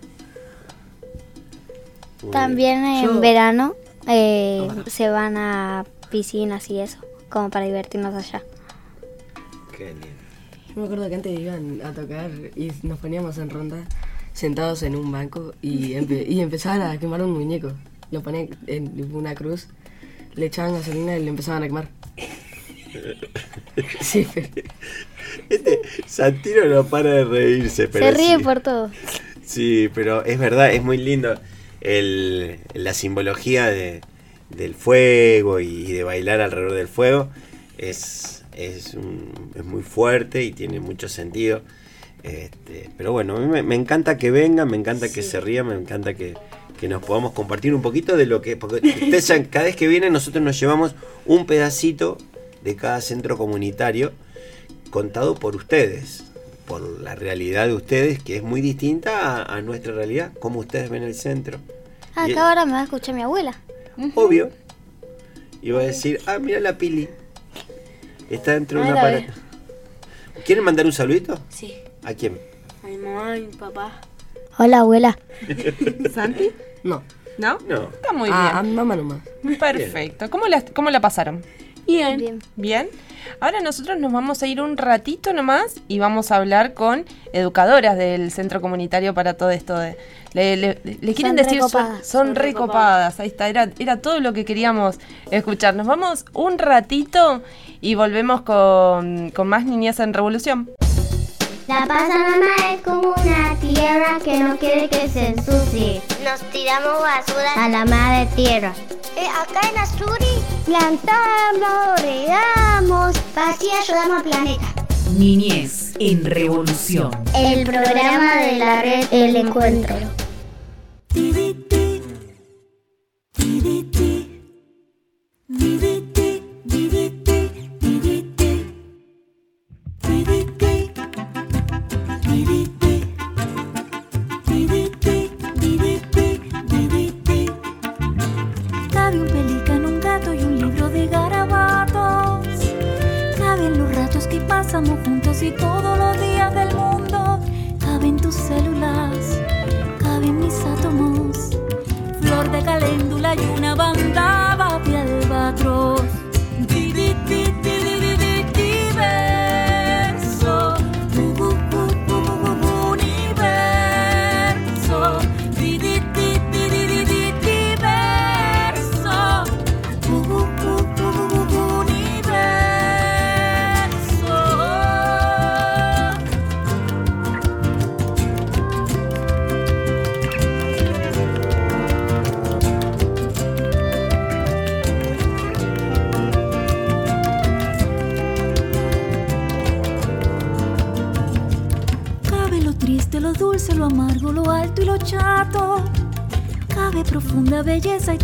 Speaker 5: También en
Speaker 11: Yo-
Speaker 5: verano eh, se van a piscinas y eso, como para divertirnos allá.
Speaker 4: Qué lindo.
Speaker 12: Yo me acuerdo que antes iban a tocar y nos poníamos en ronda sentados en un banco y, empe- y empezaban a quemar un muñeco. Lo ponían en una cruz, le echaban gasolina y le empezaban a quemar. *laughs* Sí, pero
Speaker 4: Este Santino no para de reírse, pero
Speaker 5: se ríe
Speaker 4: sí.
Speaker 5: por todo.
Speaker 4: Sí, pero es verdad, es muy lindo el, la simbología de, del fuego y de bailar alrededor del fuego. Es, es, un- es muy fuerte y tiene mucho sentido. Este, pero bueno, a mí me, me encanta que vengan, me encanta que se rían, me encanta que, que nos podamos compartir un poquito de lo que... Porque ustedes *laughs* cada vez que vienen nosotros nos llevamos un pedacito de cada centro comunitario contado por ustedes, por la realidad de ustedes, que es muy distinta a, a nuestra realidad, como ustedes ven el centro. Y-
Speaker 5: Acá ahora me va a escuchar mi abuela.
Speaker 4: Obvio. Y va a decir, ah, mira la Pili. Está dentro de una aparato. ¿Quieren mandar un saludito?
Speaker 11: Sí.
Speaker 4: ¿A quién?
Speaker 11: A mi mamá y mi papá.
Speaker 5: Hola abuela. *laughs*
Speaker 3: ¿Santi?
Speaker 12: no.
Speaker 3: ¿No?
Speaker 4: No.
Speaker 3: Está muy
Speaker 12: a,
Speaker 3: bien.
Speaker 12: a mi mamá nomás.
Speaker 3: Perfecto. ¿Cómo la, ¿Cómo la pasaron?
Speaker 11: Bien.
Speaker 5: Bien.
Speaker 3: Bien. Ahora nosotros nos vamos a ir un ratito nomás y vamos a hablar con educadoras del Centro Comunitario para todo esto. De, le, le- le quieren
Speaker 5: Son
Speaker 3: decir, son,
Speaker 5: recopadas.
Speaker 3: son recopadas. Ahí está, era, era todo lo que queríamos escuchar. Nos vamos un ratito y volvemos con, con más Niñez en Revolución.
Speaker 5: La Pachamama es como una tierra que no quiere que se ensucie. Nos tiramos basura a la madre tierra. Eh, acá en Azuri plantamos, regamos, así ayudamos al planeta.
Speaker 1: Niñez en Revolución.
Speaker 5: El programa de la red El Encuentro.
Speaker 13: Maybe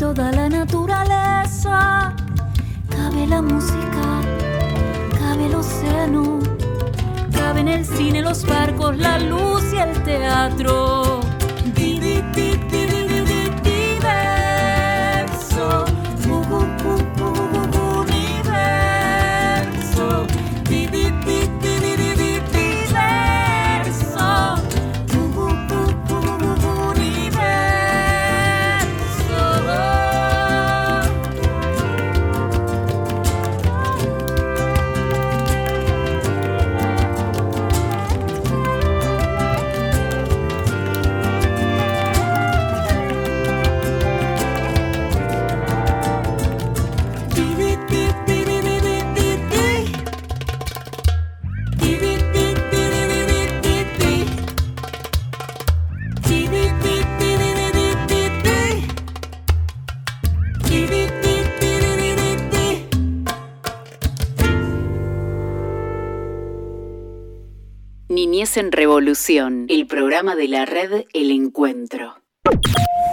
Speaker 13: toda la
Speaker 1: En Revolución, el programa de la red El Encuentro.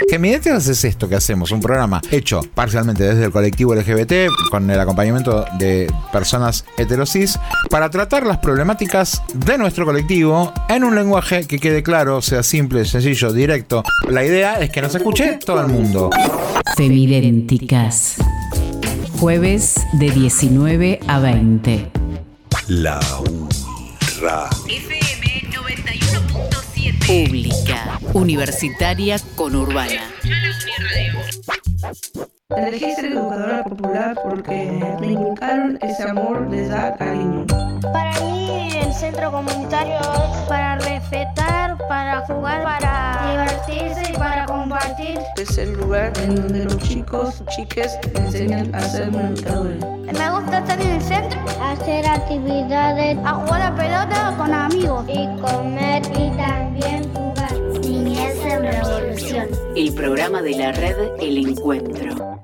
Speaker 14: Gemidetas es esto que hacemos, un programa hecho parcialmente desde el colectivo LGBT, con el acompañamiento de personas heterosis, para tratar las problemáticas de nuestro colectivo en un lenguaje que quede claro, sea simple, sencillo, directo. La idea es que nos escuche todo el mundo.
Speaker 1: Femidénticas. Jueves de 19 a 20.
Speaker 15: La URA.
Speaker 1: FM 91.7. Pública. Universitaria con Urbana.
Speaker 6: Elegí ser educadora popular porque reinculcar ese amor les da cariño.
Speaker 5: Para mí el centro comunitario es para respetar, para jugar, para divertirse y para compartir.
Speaker 6: Es el lugar en donde los chicos, chiques enseñan a ser educadores.
Speaker 5: Me gusta estar en el centro, hacer actividades, a jugar a pelota con amigos y comer y también jugar. Niñez en revolución.
Speaker 1: El programa de la red El Encuentro.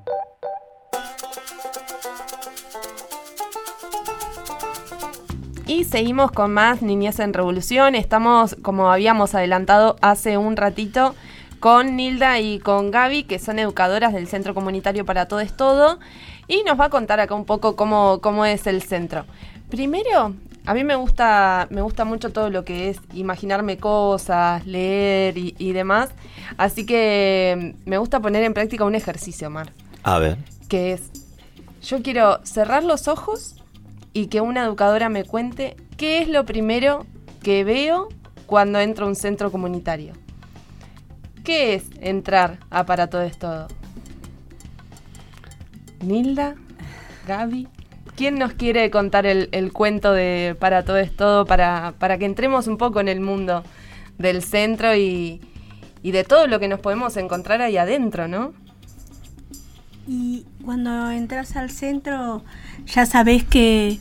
Speaker 3: Y seguimos con más Niñez en Revolución. Estamos, como habíamos adelantado hace un ratito, con Nilda y con Gaby, que son educadoras del Centro Comunitario para Todo es Todo. Y nos va a contar acá un poco cómo, cómo es el centro. Primero, a mí me gusta, me gusta mucho todo lo que es imaginarme cosas, leer y, y demás. Así que me gusta poner en práctica un ejercicio, Mar
Speaker 4: A ver.
Speaker 3: que es, yo quiero cerrar los ojos y que una educadora me cuente qué es lo primero que veo cuando entro a un centro comunitario. ¿Qué es entrar a Para Todo es Todo? Nilda, Gaby, ¿quién nos quiere contar el, el cuento de Para Todo es Todo para, para que entremos un poco en el mundo del centro y, y de todo lo que nos podemos encontrar ahí adentro, ¿no?
Speaker 16: Y cuando entras al centro ya sabes que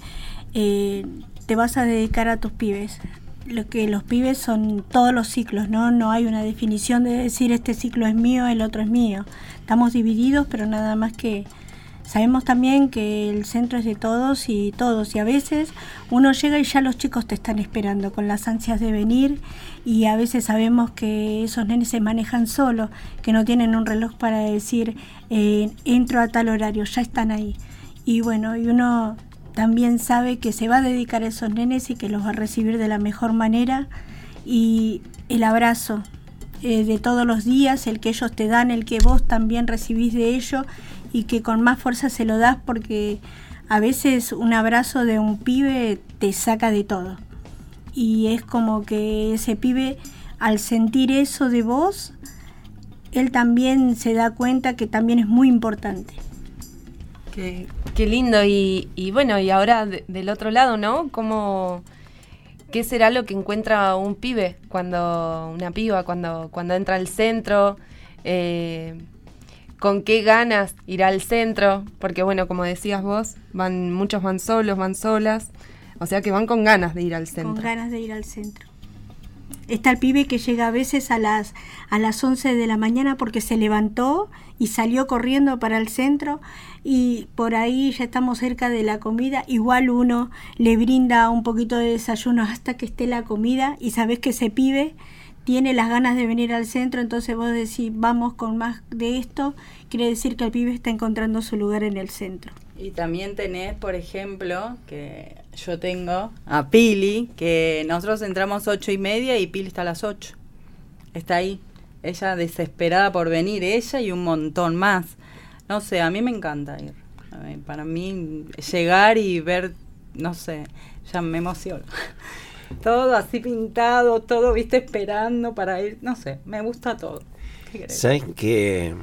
Speaker 16: eh, te vas a dedicar a tus pibes. Lo que los pibes son todos los ciclos, ¿no? No hay una definición de decir este ciclo es mío, el otro es mío. Estamos divididos, pero nada más que sabemos también que el centro es de todos y todos. Y a veces uno llega y ya los chicos te están esperando con las ansias de venir y a veces sabemos que esos nenes se manejan solos, que no tienen un reloj para decir eh, entro a tal horario, ya están ahí. Y bueno, y uno también sabe que se va a dedicar a esos nenes y que los va a recibir de la mejor manera. Y el abrazo eh, de todos los días, el que ellos te dan, el que vos también recibís de ellos y que con más fuerza se lo das porque a veces un abrazo de un pibe te saca de todo. Y es como que ese pibe, al sentir eso de vos, él también se da cuenta que también es muy importante.
Speaker 3: Qué, qué lindo. Y, bueno, y ahora de- del otro lado, ¿no? ¿Cómo, ¿Qué será lo que encuentra un pibe cuando, una piba, cuando, cuando entra al centro? Eh, ¿Con qué ganas irá al centro? Porque bueno, como decías vos, van, muchos van solos, van solas. O sea que van con ganas de ir al centro.
Speaker 16: Con ganas de ir al centro. Está el pibe que llega a veces a las, a las 11 de la mañana porque se levantó y salió corriendo para el centro y por ahí ya estamos cerca de la comida. Igual uno le brinda un poquito de desayuno hasta que esté la comida y sabes que ese pibe tiene las ganas de venir al centro, entonces vos decís vamos con más de esto, quiere decir que el pibe está encontrando su lugar en el centro.
Speaker 17: Y también tenés, por ejemplo, que yo tengo a Pili, que nosotros entramos ocho y media y Pili está a las ocho. Está ahí. Ella desesperada por venir, ella y un montón más. No sé, a mí me encanta ir. Para mí, llegar y ver, no sé, ya me emociono. Todo así pintado, todo, viste, esperando para ir. No sé, me gusta todo. ¿Qué
Speaker 4: que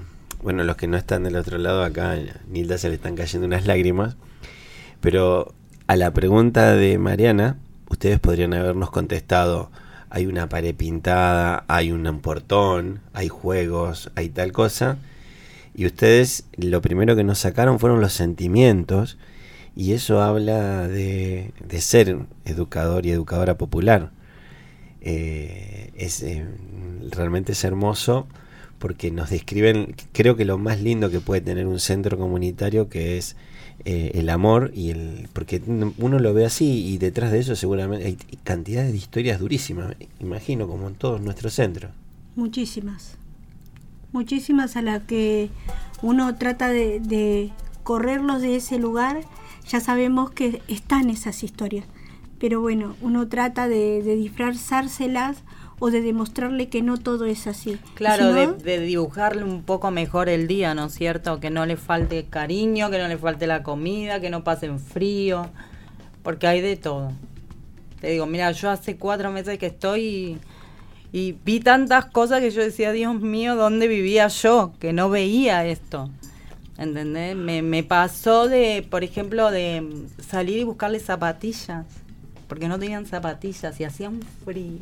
Speaker 4: Bueno, los que no están del otro lado, acá Nilda se le están cayendo unas lágrimas. Pero a la pregunta de Mariana, ustedes podrían habernos contestado: hay una pared pintada, hay un portón, hay juegos, hay tal cosa. Y ustedes lo primero que nos sacaron fueron los sentimientos. Y eso habla de, de ser educador y educadora popular. Eh, es, eh, realmente es hermoso porque nos describen, creo que lo más lindo que puede tener un centro comunitario que es eh, el amor y el porque uno lo ve así y detrás de eso seguramente hay cantidades de historias durísimas, imagino como en todos nuestros centros.
Speaker 16: Muchísimas. Muchísimas a las que uno trata de, de correrlos de ese lugar. Ya sabemos que están esas historias. Pero bueno, uno trata de, de disfrazárselas o de demostrarle que no todo es así.
Speaker 17: Claro,
Speaker 16: Si no,
Speaker 17: de, de dibujarle un poco mejor el día, ¿no es cierto? Que no le falte cariño, que no le falte la comida, que no pasen frío, porque hay de todo. Te digo, mira, yo hace cuatro meses que estoy y, y vi tantas cosas que yo decía, Dios mío, ¿dónde vivía yo? Que no veía esto. ¿Entendés? Me, me pasó de, por ejemplo, de salir y buscarle zapatillas, porque no tenían zapatillas y hacía un frío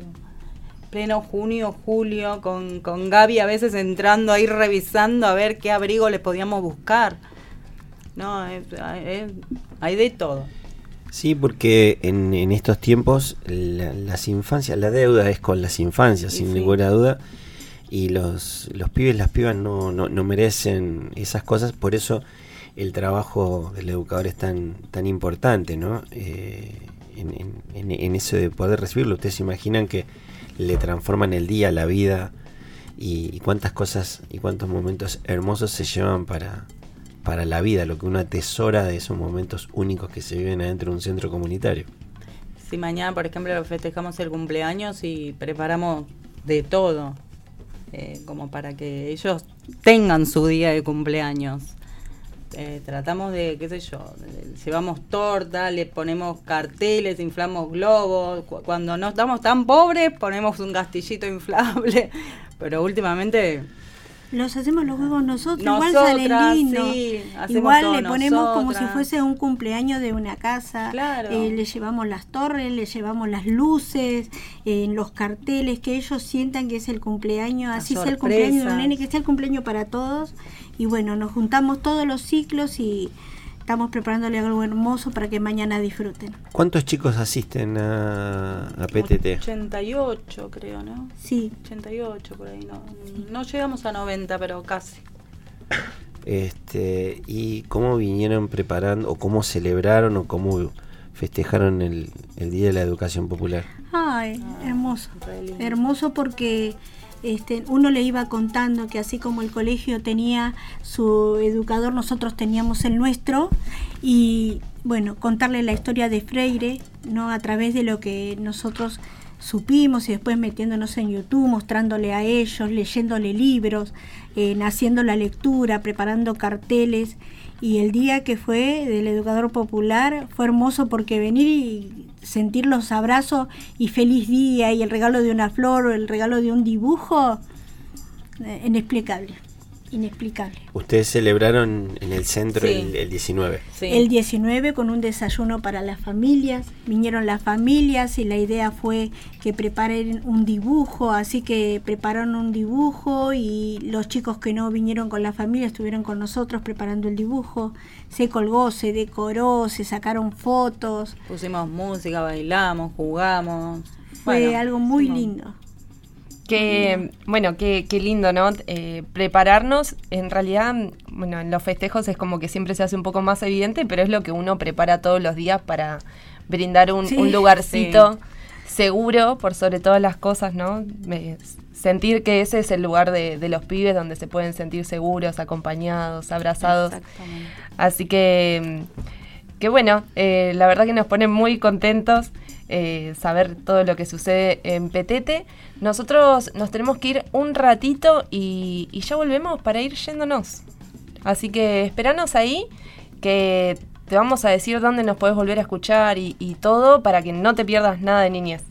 Speaker 17: pleno junio, julio, con, con Gaby a veces entrando ahí revisando a ver qué abrigo le podíamos buscar. No, es- es- hay de todo.
Speaker 4: Sí, porque en, en estos tiempos la- las infancias, la deuda es con las infancias,
Speaker 17: Y
Speaker 4: sin
Speaker 17: sí.
Speaker 4: ninguna duda. Y los, los pibes, las pibas no, no, no merecen esas cosas, por eso el trabajo del educador es tan, tan importante, ¿no? Eh, en, en- en- eso de poder recibirlo. Ustedes se imaginan que le transforman el día, la vida, y, y cuántas cosas y cuántos momentos hermosos se llevan para, para la vida, lo que uno atesora de esos momentos únicos que se viven adentro de un centro comunitario.
Speaker 17: Si mañana, por ejemplo, festejamos el cumpleaños y preparamos de todo, eh, como para que ellos tengan su día de cumpleaños. Eh, tratamos de, qué sé yo, llevamos torta, le ponemos carteles, inflamos globos. Cu- Cuando no estamos tan pobres, ponemos un castillito inflable. *laughs* Pero últimamente
Speaker 16: los hacemos los juegos nosotros, igual salen lindos.
Speaker 17: sí,
Speaker 16: igual le ponemos como si fuese un cumpleaños de una casa.
Speaker 17: Claro.
Speaker 16: Eh, le llevamos las torres, le llevamos las luces, eh, los carteles, que ellos sientan que es el cumpleaños,
Speaker 17: Las
Speaker 16: así sea el cumpleaños de un nene, que sea el cumpleaños para todos. Y bueno, nos juntamos todos los ciclos y estamos preparándole algo hermoso para que mañana disfruten.
Speaker 4: ¿Cuántos chicos asisten a, a PTT?
Speaker 17: 88 creo, ¿no?
Speaker 16: Sí.
Speaker 17: 88 por ahí, no, no llegamos a 90, pero casi. *coughs*
Speaker 4: Este, ¿Y cómo vinieron preparando, o cómo celebraron, o cómo festejaron el, el Día de la Educación Popular?
Speaker 16: Ay,
Speaker 17: Ah,
Speaker 16: hermoso. Hermoso porque este, uno le iba contando que así como el colegio tenía su educador, nosotros teníamos el nuestro y bueno, contarle la historia de Freire, ¿no? A través de lo que nosotros supimos y después metiéndonos en YouTube, mostrándole a ellos, leyéndole libros, eh, haciendo la lectura, preparando carteles. Y el día que fue del educador popular fue hermoso porque venir y sentir los abrazos y feliz día y el regalo de una flor o el regalo de un dibujo, eh, inexplicable, inexplicable.
Speaker 4: Ustedes celebraron en el centro
Speaker 16: Sí.
Speaker 4: el, el 19.
Speaker 16: El 19 con un desayuno para las familias, vinieron las familias y la idea fue que preparen un dibujo, así que prepararon un dibujo y los chicos que no vinieron con la familia estuvieron con nosotros preparando el dibujo, se colgó, se decoró, se sacaron fotos,
Speaker 17: Pusimos música, bailamos, jugamos.
Speaker 16: fue
Speaker 17: Bueno,
Speaker 16: algo muy
Speaker 17: hicimos-
Speaker 16: lindo.
Speaker 3: Que, bueno, qué, qué lindo, ¿no? Eh, prepararnos, en realidad, bueno, en los festejos es como que siempre se hace un poco más evidente, pero es lo que uno prepara todos los días para brindar un,
Speaker 17: Sí,
Speaker 3: un lugarcito seguro por sobre todas las cosas, ¿no? Me- sentir que ese es el lugar de, de los pibes donde se pueden sentir seguros, acompañados, abrazados. Así que que bueno, eh, la verdad que nos pone muy contentos eh, saber todo lo que sucede en Petete. Nosotros nos tenemos que ir un ratito y, ya volvemos para ir yéndonos. Así que esperanos ahí, que te vamos a decir dónde nos puedes volver a escuchar y, y todo para que no te pierdas nada de niñez.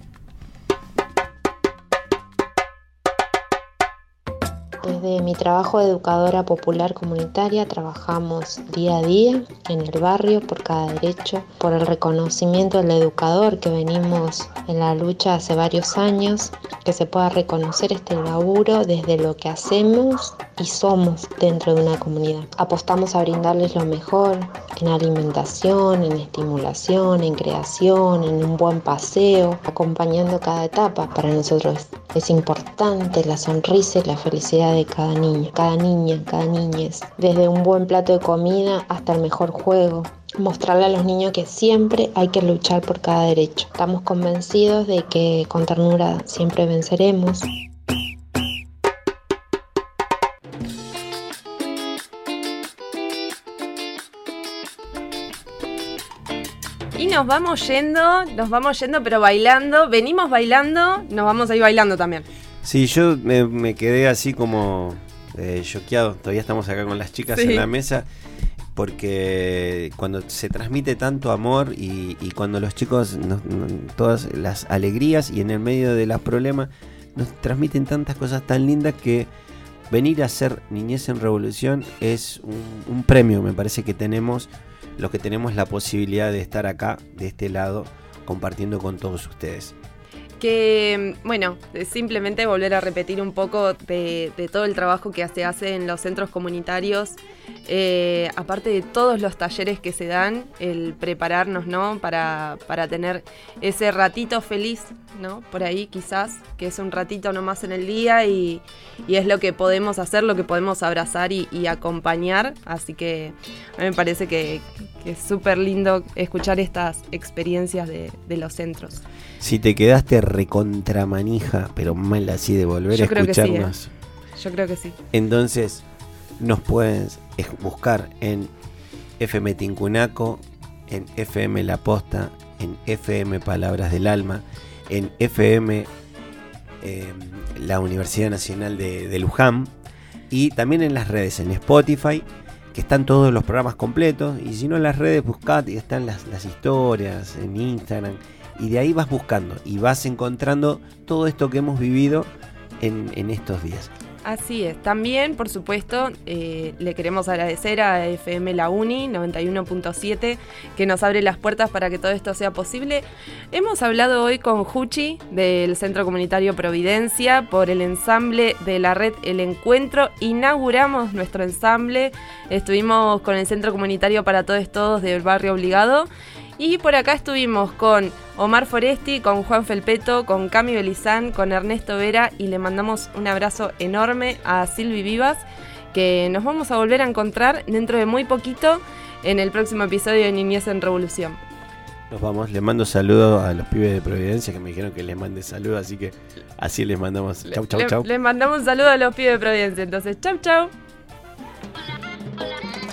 Speaker 18: Desde mi trabajo de educadora popular comunitaria trabajamos día a día en el barrio por cada derecho, por el reconocimiento del educador que venimos en la lucha hace varios años, que se pueda reconocer este laburo desde lo que hacemos y somos dentro de una comunidad. Apostamos a brindarles lo mejor en alimentación, en estimulación, en creación, en un buen paseo, acompañando cada etapa. Para nosotros es importante la sonrisa y la felicidad de cada niño, cada niña, cada niñez. Desde un buen plato de comida hasta el mejor juego. Mostrarle a los niños que siempre hay que luchar por cada derecho. Estamos convencidos de que con ternura siempre venceremos.
Speaker 3: Nos vamos yendo, nos vamos yendo, pero bailando. Venimos bailando, nos vamos a ir bailando también.
Speaker 4: Sí, yo me, me quedé así como eh, choqueado. Todavía estamos acá con las chicas
Speaker 3: Sí.
Speaker 4: en la mesa. Porque cuando se transmite tanto amor y, y cuando los chicos, nos- nos- todas las alegrías y en el medio de los problemas, nos transmiten tantas cosas tan lindas que venir a hacer Niñez en Revolución es un, un premio, me parece que tenemos, los que tenemos la posibilidad de estar acá, de este lado, compartiendo con todos ustedes.
Speaker 3: Que, bueno, eh, simplemente volver a repetir un poco de, todo el trabajo que se hace en los centros comunitarios, eh, aparte de todos los talleres que se dan, el prepararnos, ¿no? Para, para tener ese ratito feliz, ¿no? Por ahí quizás, que es un ratito nomás en el día y, y es lo que podemos hacer, lo que podemos abrazar y acompañar. Así que a mí me parece que, que es súper lindo escuchar estas experiencias de, de los centros.
Speaker 4: Si te quedaste recontramanija, pero mal así de volver
Speaker 3: Yo
Speaker 4: a
Speaker 3: sí,
Speaker 4: escucharnos,
Speaker 3: ¿eh? Yo creo que sí.
Speaker 4: entonces nos puedes es- buscar en FM Tincunaco, en FM La Posta, en FM Palabras del Alma, en FM eh, la Universidad Nacional de, de Luján y también en las redes, en Spotify, están todos los programas completos. Y si no en las redes, buscad y están las, las historias en Instagram. Y de ahí vas buscando y vas encontrando todo esto que hemos vivido en, en estos días.
Speaker 3: Así es. También, por supuesto, eh, le queremos agradecer a FM La Uni 91.7 que nos abre las puertas para que todo esto sea posible. Hemos hablado hoy con Juchi del Centro Comunitario Providencia por el ensamble de la red El Encuentro. Inauguramos nuestro ensamble. Estuvimos con el Centro Comunitario para Todos Todos del Barrio Obligado. Y por acá estuvimos con Omar Foresti, con Juan Felpeto, con Cami Belizán, con Ernesto Vera y le mandamos un abrazo enorme a Silvi Vivas, que nos vamos a volver a encontrar dentro de muy poquito en el próximo episodio de Niñez en Revolución.
Speaker 4: Nos vamos, les mando saludos a los pibes de Providencia que me dijeron que les mande saludos, así que así les mandamos. Chau, chau, chau.
Speaker 3: Les mandamos un saludo a los pibes de Providencia. Entonces, chau, chau.